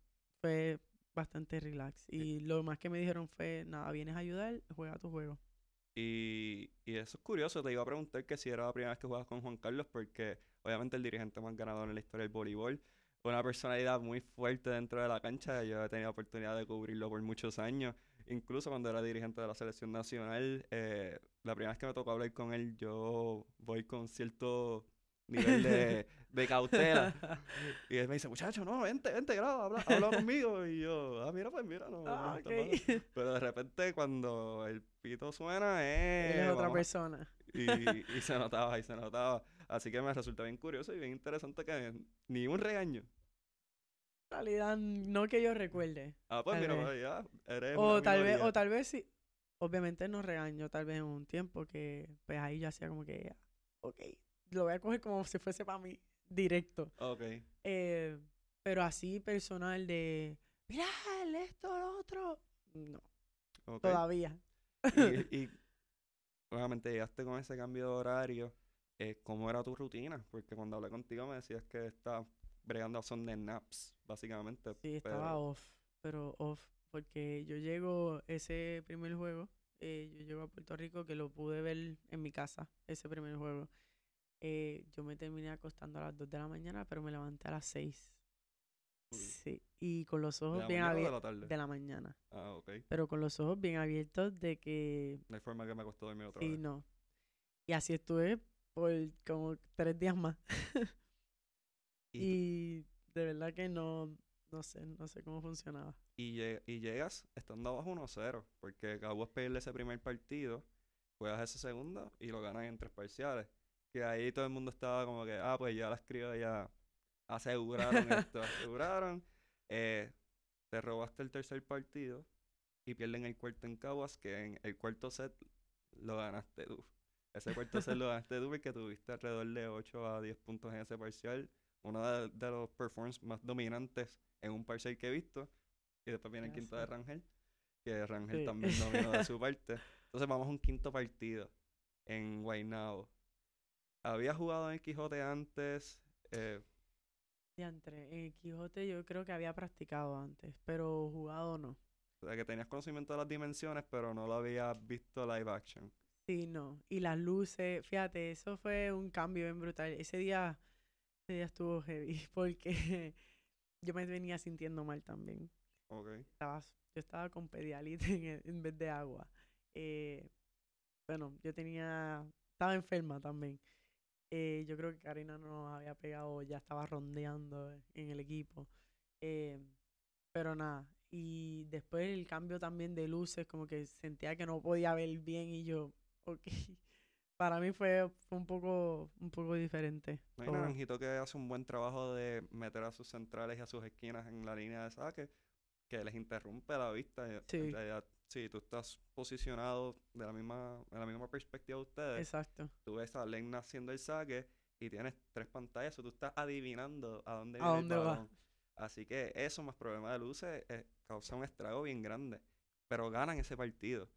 fue bastante relax. Y lo más que me dijeron fue, nada, vienes a ayudar, juega tu juego. Y, y eso es curioso, te iba a preguntar que si era la primera vez que jugabas con Juan Carlos, porque obviamente el dirigente más ganador en la historia del voleibol, una personalidad muy fuerte dentro de la cancha, yo he tenido oportunidad de cubrirlo por muchos años, incluso cuando era dirigente de la selección nacional, eh, la primera vez que me tocó hablar con él, yo voy con cierto nivel de, de cautela. Y él me dice, muchacho, no, vente, vente, graba, habla, habla conmigo. Y yo, ah, mira, pues mira, no, no Ah, está ok. mal". Pero de repente cuando el pito suena, eh, es otra persona. y, y se notaba, y se notaba. Así que me resulta bien curioso y bien interesante que ni un regaño. En realidad, no que yo recuerde. Ah, pues mira, vez. pues, ya, eres O tal vez, o tal vez sí. Obviamente nos regañó tal vez en un tiempo que pues ahí yo hacía como que, ok, lo voy a coger como si fuese para mí, directo. Ok. Eh, pero así personal de, mira, esto, lo otro. No, todavía. Y, y obviamente llegaste con ese cambio de horario. eh, ¿Cómo era tu rutina? Porque cuando hablé contigo me decías que estabas bregando a son de naps, básicamente. Sí, estaba pero- off, pero off, porque yo llego ese primer juego, eh, yo llego a Puerto Rico que lo pude ver en mi casa, ese primer juego. Eh, yo me terminé acostando a las 2 de la mañana, pero me levanté a las 6. Uy. Sí, y con los ¿De ojos la bien mañana o de abiertos la tarde? de la mañana, Ah, ok. pero con los ojos bien abiertos de que No hay forma que me costó dormir otra sí, vez. no. Y así estuve por como tres días más. Y, y de verdad que no, no sé, no sé cómo funcionaba. y, lle- y llegas estando abajo 1-0, porque acabó de perderle ese primer partido, juegas ese segundo y lo ganan en tres parciales. Que ahí todo el mundo estaba como que, ah, pues ya las criollas ya aseguraron esto, aseguraron. Eh, te robaste el tercer partido y pierden el cuarto en Caguas, que en el cuarto set lo ganaste tú. Ese cuarto set lo ganaste tú porque tuviste alrededor de 8 a 10 puntos en ese parcial. Uno de, de los performances más dominantes en un parcial que he visto. Y después viene el quinto de Rangel, que Rangel Sí. también dominó de su parte. Entonces vamos a un quinto partido en Guaynabo. ¿Habías jugado en Quijote antes? Eh, Diantre, en Quijote yo creo que había practicado antes, pero jugado no. o sea, que tenías conocimiento de las dimensiones, pero no lo habías visto live action. Sí, no. Y las luces, fíjate, eso fue un cambio bien brutal. Ese día, ese día estuvo heavy porque yo me venía sintiendo mal también. Ok. Estaba, yo estaba con pedialite en, en vez de agua. Eh, bueno, yo tenía, estaba enferma también. Eh, yo creo que Karina no nos había pegado, ya estaba rondeando en el equipo. Eh, pero nada, y después el cambio también de luces, como que sentía que no podía ver bien y yo, ok. Para mí fue, fue un poco un poco diferente. No hay. Naranjito que hace un buen trabajo de meter a sus centrales y a sus esquinas en la línea de saque, que les interrumpe la vista. y en Sí. tú estás posicionado de la misma, de la misma perspectiva de ustedes, Exacto. tú ves a Len haciendo el saque y tienes tres pantallas, o tú estás adivinando a dónde ¿A el dónde va? Así que eso más problema de luces eh, causa un estrago bien grande. Pero ganan ese partido.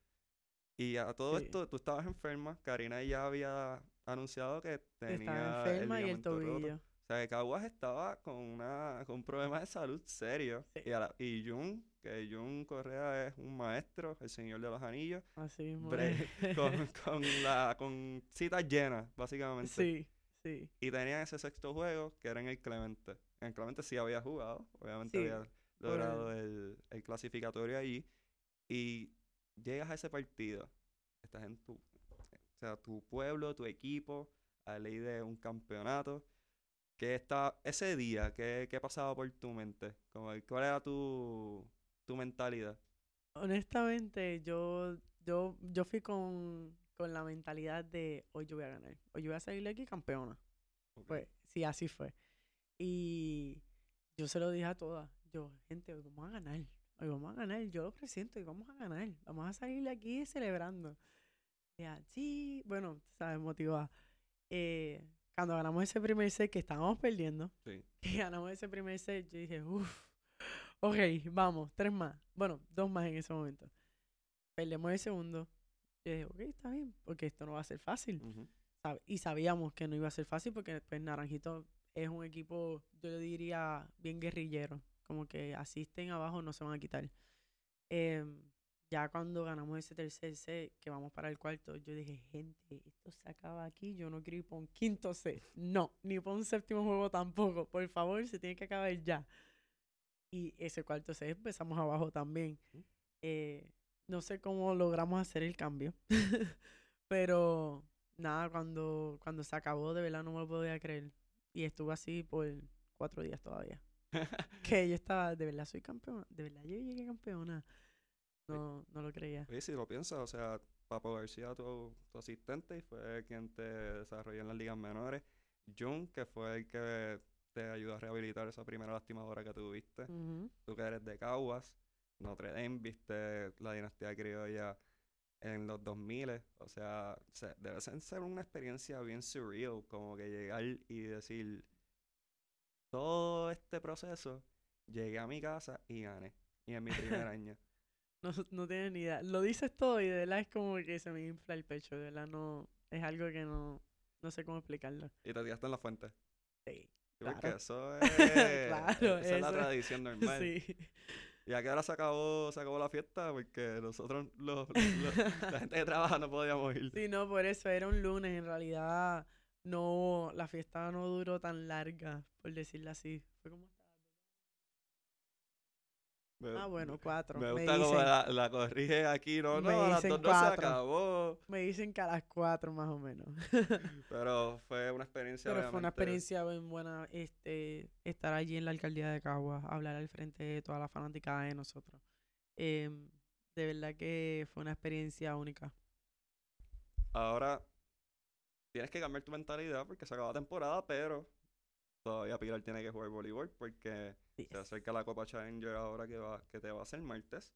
Y a todo Sí. esto, tú estabas enferma. Karina ya había anunciado que tenía Estaba enferma y el roto. O sea, que Caguas estaba con, una, con un problema de salud serio. Sí. Y, a la- y Jun, que Jun Correa es un maestro, el señor de los anillos, Así mismo. con, con, la, con citas llenas, básicamente. sí, sí. Y tenían ese sexto juego que era en el Clemente. En el Clemente sí había jugado, obviamente Sí, había logrado el, el clasificatorio allí. Y llegas a ese partido, estás en tu, o sea, tu pueblo, tu equipo, a ley de un campeonato. ¿Qué está, ese día, qué, qué pasaba por tu mente? Como, ¿Cuál era tu, tu mentalidad? Honestamente, yo, yo, yo fui con, con la mentalidad de hoy yo voy a ganar. Hoy yo voy a salir de aquí campeona. Pues sí, así fue. Y yo se lo dije a todas. Yo, gente, hoy vamos a ganar. Hoy vamos a ganar. Yo lo presiento y vamos a ganar. Vamos a salir de aquí celebrando. Ya, sí, bueno, sabes, motivada. Eh, cuando ganamos ese primer set que estábamos perdiendo, Sí. que ganamos ese primer set, yo dije, uff, ok, vamos, tres más. Bueno, dos más en ese momento. Perdemos el segundo. Yo dije, ok, está bien, porque esto no va a ser fácil. Y sabíamos que no iba a ser fácil porque pues Naranjito es un equipo, yo le diría, bien guerrillero. Como que asisten abajo, no se van a quitar. Em, ya cuando ganamos ese tercer set, que vamos para el cuarto, yo dije, gente, esto acaba aquí, yo no quiero ir por un quinto set. No, ni por un séptimo juego tampoco. Por favor, se tiene que acabar ya. Y ese cuarto set empezamos abajo también. Eh, no sé cómo logramos hacer el cambio. Pero nada, cuando, cuando se acabó, de verdad no me lo podía creer. Y estuve así por cuatro días todavía. Que yo estaba, de verdad soy campeona. De verdad yo llegué campeona. No, no lo creía. Oye, si lo piensas, o sea, Papo García, tu, tu asistente, y fue quien te desarrolló en las ligas menores. Jun, que fue el que te ayudó a rehabilitar esa primera lastimadora que tuviste. Ujú. Tú que eres de Caguas, Notre Dame, viste la dinastía criolla en los 2000, o sea, se- debe ser ser una experiencia bien surreal, como que llegar y decir, todo este proceso, llegué a mi casa y gané, y en mi primer año. No, no tienes ni idea. Lo dices todo y de verdad es como que se me infla el pecho. De verdad no, es algo que no, no sé cómo explicarlo. Y te tiraste en la fuente. Sí. Sí, Porque Claro. eso es, Claro, esa es la tradición normal. Sí. Y a qué hora se acabó, se acabó la fiesta, porque nosotros, los, los- la gente que trabaja, no podíamos ir. Sí, no, por eso era un lunes. En realidad, no, la fiesta no duró tan larga, por decirlo así. Fue como Me- Ah, bueno, cuatro. Me Me, gusta como dicen, la, la corrige aquí, no, no, a las dos no se acabó. me dicen que a las cuatro más o menos. Pero fue una experiencia, Pero fue una experiencia bien buena este, estar allí en la alcaldía de Caguas, hablar al frente de toda la fanática de nosotros. Em, de verdad que fue una experiencia única. Ahora tienes que cambiar tu mentalidad porque se acaba la temporada, pero todavía Pilar tiene que jugar voleibol porque Yes. se acerca la Copa Challenger ahora que, va, que te va a hacer martes.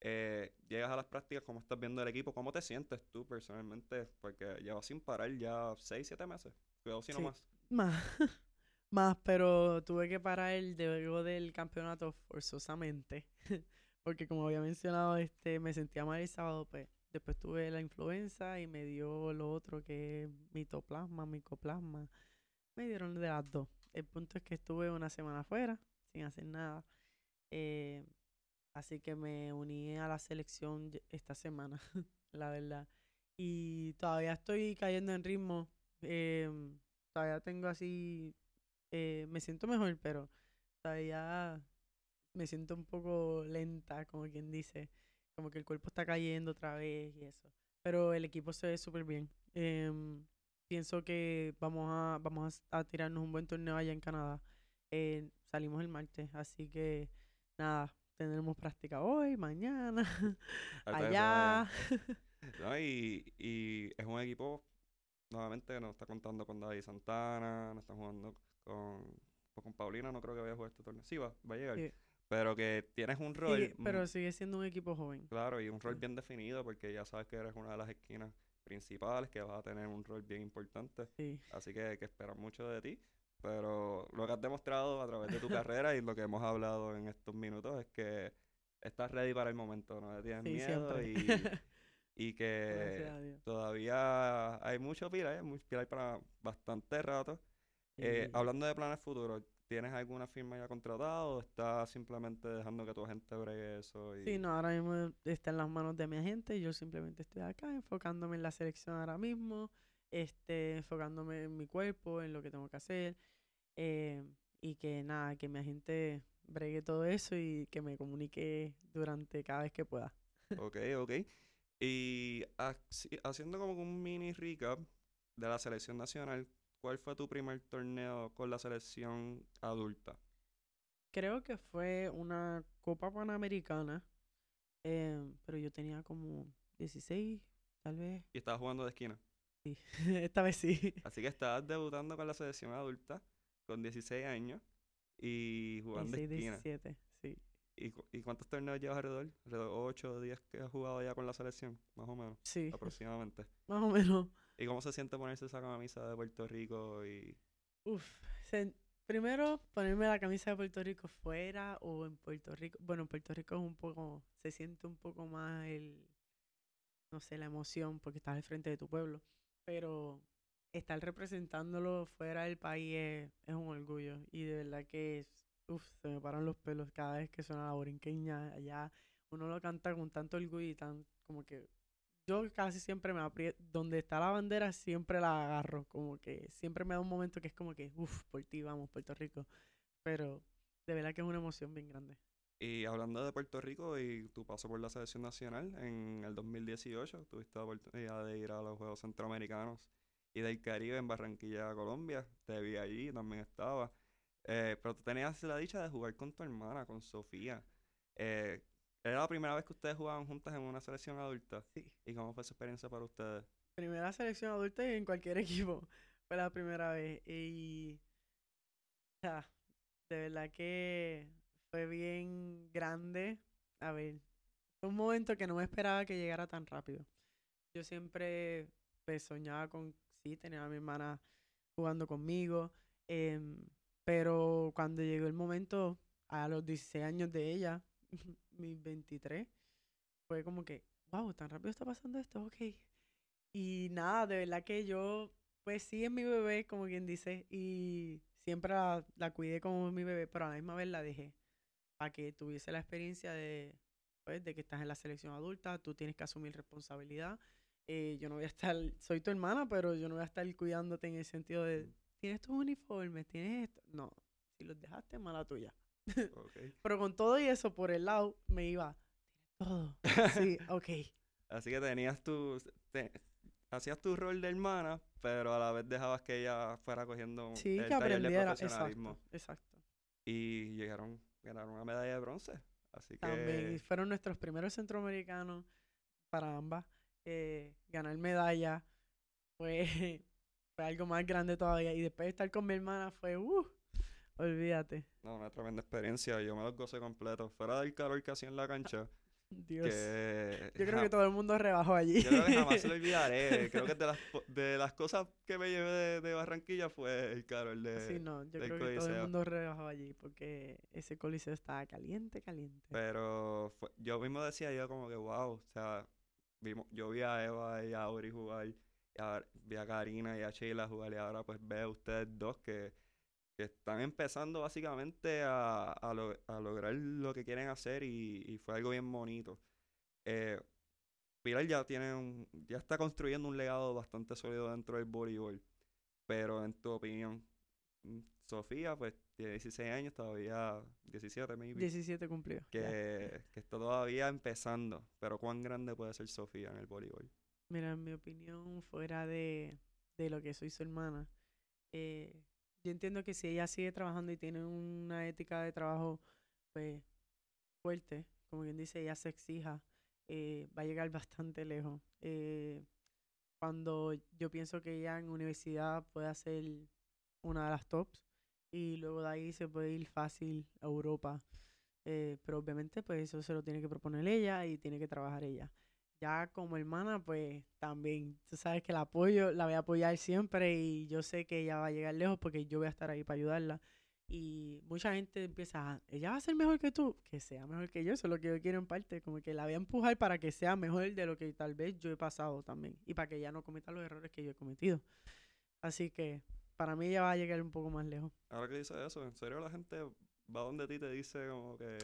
Eh, llegas a las prácticas, ¿cómo estás viendo el equipo? ¿Cómo te sientes tú personalmente? Porque llevas sin parar ya 6, 7 meses. Cuidado si no Sí. más. Más, más, pero tuve que parar el luego del campeonato forzosamente. Porque como había mencionado, este, me sentía mal el sábado, pues después tuve la influenza y me dio lo otro que es mitoplasma, micoplasma. Me dieron de las dos. El punto es que estuve una semana fuera sin hacer nada. Eh, así que me uní a la selección esta semana, la verdad. Y todavía estoy cayendo en ritmo. em, todavía tengo así, eh, me siento mejor, pero todavía me siento un poco lenta, como quien dice. Como que el cuerpo está cayendo otra vez y eso. Pero el equipo se ve súper bien. Em, pienso que vamos a, vamos a, a tirarnos un buen torneo allá en Canadá. Eh, salimos el martes, así que nada, tendremos práctica hoy, mañana, allá. No, y, y es un equipo, nuevamente, no está contando con David Santana, no está jugando con, pues con Paulina, no creo que vaya a jugar este torneo. Sí, va, va a llegar. Sí. Pero que tienes un rol, pero sigue siendo un equipo joven. claro, y un rol bien definido, porque ya sabes que eres una de las esquinas principales, que vas a tener un rol bien importante. Sí. Así que, que esperan mucho de ti. Pero lo que has demostrado a través de tu carrera y lo que hemos hablado en estos minutos es que estás ready para el momento, no le tienes Sí, miedo y, y que todavía hay mucho pilar, hay mucho pilar para bastante rato. Eh, hablando de planes futuros, ¿tienes alguna firma ya contratada o estás simplemente dejando que tu agente bregue eso? Y... Sí, no, ahora mismo está en las manos de mi agente. Yo simplemente estoy acá enfocándome en la selección ahora mismo, este, enfocándome en mi cuerpo, en lo que tengo que hacer. eh, y que nada, que mi agente bregue todo eso y que me comunique durante cada vez que pueda. Ok, ok. Y haci- haciendo como un mini recap de la selección nacional, ¿cuál fue tu primer torneo con la selección adulta? Creo que fue una Copa Panamericana, eh, pero yo tenía como 16, tal vez. Y estabas jugando de esquina. Sí, esta vez sí. Así que estabas debutando con la selección adulta con 16 años y jugando de 16, esquina. 17, sí. ¿Y, cu- y cuántos torneos llevas alrededor? ¿Alrededor 8 o 10 que has jugado ya con la selección? Más o menos, Sí, aproximadamente. más o menos. ¿Y cómo se siente ponerse esa camisa de Puerto Rico y Uf, primero ponerme la camisa de Puerto Rico fuera o en Puerto Rico. Bueno, en Puerto Rico es un poco, se siente un poco más el, no sé, la emoción porque estás al frente de tu pueblo. Pero estar representándolo fuera del país es, es un orgullo. Y de verdad que, es- uf, se me paran los pelos cada vez que suena la borinqueña allá. Uno lo canta con tanto orgullo y tan, como que yo casi siempre me aprieto, donde está la bandera siempre la agarro, como que siempre me da un momento que es como que, uff, por ti vamos, Puerto Rico. Pero de verdad que es una emoción bien grande. Y hablando de Puerto Rico y tu paso por la selección nacional, en el 2018 tuviste la oportunidad de ir a los Juegos Centroamericanos y del Caribe en Barranquilla, Colombia. Te vi allí, también estaba. Eh, pero tú tenías la dicha de jugar con tu hermana, con Sofía. Eh, ¿Era la primera vez que ustedes jugaban juntas en una selección adulta? Sí. ¿Y cómo fue esa experiencia para ustedes? Primera selección adulta y en cualquier equipo. Fue la primera vez. Y, o sea, de verdad que fue bien grande. A ver, fue un momento que no me esperaba que llegara tan rápido. Yo siempre pues, soñaba con, sí, tener a mi hermana jugando conmigo. em, pero cuando llegó el momento, a los 16 años de ella, mis 23, fue como que, wow, tan rápido está pasando esto, ok. Y nada, de verdad que yo, pues sí, es mi bebé, como quien dice, y siempre la, cuidé como mi bebé, pero a la misma vez la dejé para que tuviese la experiencia de, pues, de que estás en la selección adulta, tú tienes que asumir responsabilidad. Eh, yo no voy a estar, soy tu hermana, pero yo no voy a estar cuidándote en el sentido de, tienes tus uniformes, tienes esto. No, si los dejaste, mala tuya. Pero con todo y eso por el lado, me iba, todo. Sí, ok. Así que tenías tu... te- hacías tu rol de hermana, pero a la vez dejabas que ella fuera cogiendo Sí, el que taller de aprendiera. profesionalismo. Exacto, exacto. Y llegaron, ganaron una medalla de bronce. Así También que fueron nuestros primeros centroamericanos para ambas. Eh, ganar medalla fue, fue algo más grande todavía. Y después de estar con mi hermana fue, uh, olvídate. no, una tremenda experiencia. Yo me los gocé completo. Fuera del calor que hacía en la cancha, Dios. que Yo creo que todo el mundo rebajó allí. yo creo que jamás se lo olvidaré. Creo que de las, de las cosas que me llevé de, de Barranquilla fue el calor de... Sí, no, yo creo que todo el mundo rebajó allí porque ese coliseo estaba caliente, caliente. Pero fue- yo mismo decía yo como que wow, o sea, vimos, yo vi a Eva y a Auri jugar, y vi a Karina y a Sheila jugar, y ahora pues veo a ustedes dos que, que están empezando básicamente a, a, lo- a lograr lo que quieren hacer y, y fue algo bien bonito. Eh, Pilar ya tiene un, ya está construyendo un legado bastante sólido dentro del voleibol, pero en tu opinión, mm, Sofía pues tiene 16 años, todavía 17 maybe 17 cumplió. que, que está todavía empezando, pero cuán grande puede ser Sofía en el voleibol. Mira, en mi opinión, fuera de, de lo que soy su hermana, eh, yo entiendo que si ella sigue trabajando y tiene una ética de trabajo pues fuerte, como quien dice, ella se exija, eh, va a llegar bastante lejos. Eh, cuando yo pienso que ella en universidad puede ser una de las tops y luego de ahí se puede ir fácil a Europa. Eh, pero obviamente pues eso se lo tiene que proponer ella y tiene que trabajar ella ya como hermana, pues también, tú sabes que la apoyo, la voy a apoyar siempre y yo sé que ella va a llegar lejos porque yo voy a estar ahí para ayudarla. Y mucha gente empieza, ella va a ser mejor que tú, que sea mejor que yo, eso es lo que yo quiero en parte, como que la voy a empujar para que sea mejor de lo que tal vez yo he pasado también y para que ella no cometa los errores que yo he cometido. Así que para mí ella va a llegar un poco más lejos. Ahora que dices eso, ¿en serio la gente va donde ti te dice como que...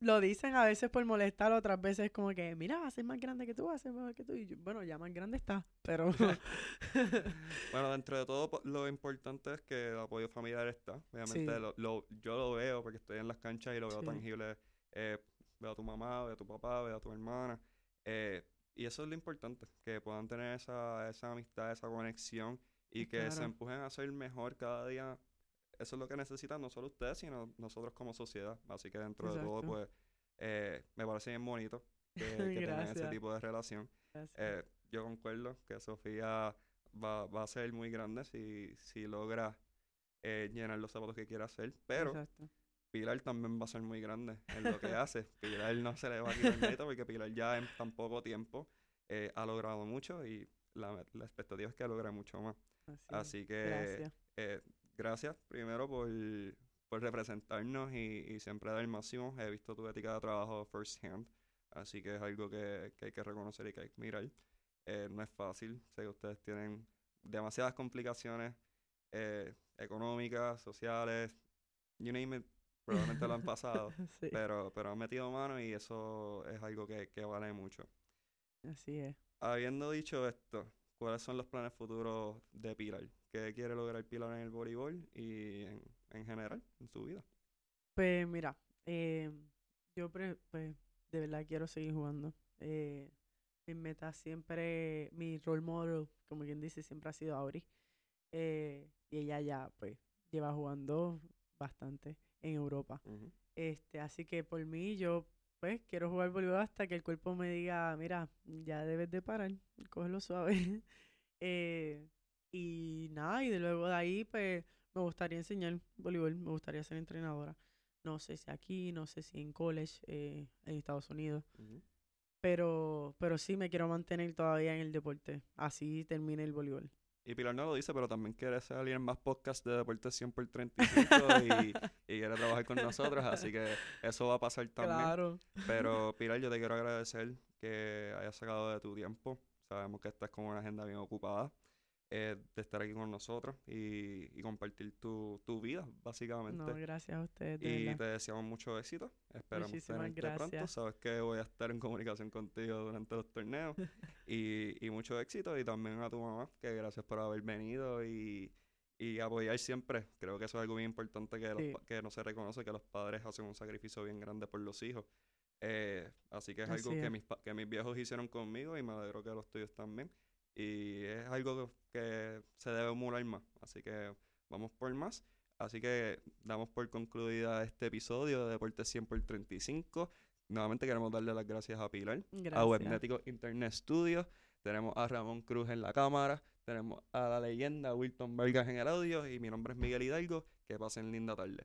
Lo dicen a veces por molestar, otras veces como que, mira, va a ser más grande que tú, va a ser mejor que tú. Y yo, bueno, ya más grande está, pero... Bueno, dentro de todo lo importante es que el apoyo familiar está. Obviamente Sí. lo, lo- yo lo veo porque estoy en las canchas y lo veo Sí. tangible. Eh, veo a tu mamá, veo a tu papá, veo a tu hermana. eh, y eso es lo importante, que puedan tener esa, esa amistad, esa conexión y que se empujen a ser mejor cada día. Eso es lo que necesitan no solo ustedes, sino nosotros como sociedad. Así que dentro de todo, pues, eh, me parece bien bonito que, que tengan ese tipo de relación. Eh, yo concuerdo que Sofía va, va a ser muy grande si, si logra eh, llenar los zapatos que quiere hacer, pero Exacto. Pilar también va a ser muy grande en lo que hace. Pilar no se le va a quitar mérito porque Pilar ya en tan poco tiempo eh, ha logrado mucho y la, la expectativa es que logre mucho más. Así, que eh, gracias primero por, por representarnos y, y siempre dar el máximo. He visto tu ética de trabajo first hand, así que es algo que, que hay que reconocer y que hay que mirar. Eh, no es fácil, sé que ustedes tienen demasiadas complicaciones eh, económicas, sociales, you name it, probablemente lo han pasado, sí, pero, pero han metido mano y eso es algo que, que vale mucho. así es. Habiendo dicho esto, ¿cuáles son los planes futuros de Pilar? ¿Qué quiere lograr Pilar en el voleibol y en, en general en su vida? Pues mira, eh, yo pre- pues, de verdad quiero seguir jugando. Eh, mi meta siempre, mi role model, como quien dice, siempre ha sido Auri. Eh, y ella ya pues lleva jugando bastante en Europa. Este, así que por mí yo pues quiero jugar voleibol hasta que el cuerpo me diga, mira, ya debes de parar, cógelo suave. Eh, y nada, y de luego de ahí pues me gustaría enseñar voleibol, me gustaría ser entrenadora. No sé si aquí, no sé si en college, eh, en Estados Unidos. Pero, pero sí me quiero mantener todavía en el deporte. Así termine el voleibol. Y Pilar no lo dice, pero también quiere salir en más podcasts de Deportes 100 por 35 y, y quiere trabajar con nosotros, así que eso va a pasar también. Claro. Pero Pilar, yo te quiero agradecer que hayas sacado de tu tiempo. Sabemos que estás con una agenda bien ocupada. Eh, de estar aquí con nosotros y, y compartir tu, tu vida, básicamente. No, gracias a ustedes. de y verdad. te deseamos mucho éxito. Esperamos Muchísimas tenerte pronto. Sabes que voy a estar en comunicación contigo durante los torneos. y, y mucho éxito. Y también a tu mamá, que gracias por haber venido y, y apoyar siempre. Creo que eso es algo bien importante que, Sí. no se reconoce, que los padres hacen un sacrificio bien grande por los hijos. Eh, así que es algo que mis, que mis viejos hicieron conmigo y me alegro que los tuyos también. Y es algo que se debe emular más. Así que vamos por más. Así que damos por concluida este episodio de Deportes 100 por 35. Nuevamente queremos darle las gracias a Pilar, a Gracias. Webnético Internet Studios. Tenemos a Ramón Cruz en la cámara. Tenemos a la leyenda Wilton Vargas en el audio. Y mi nombre es Miguel Hidalgo. Que pasen linda tarde.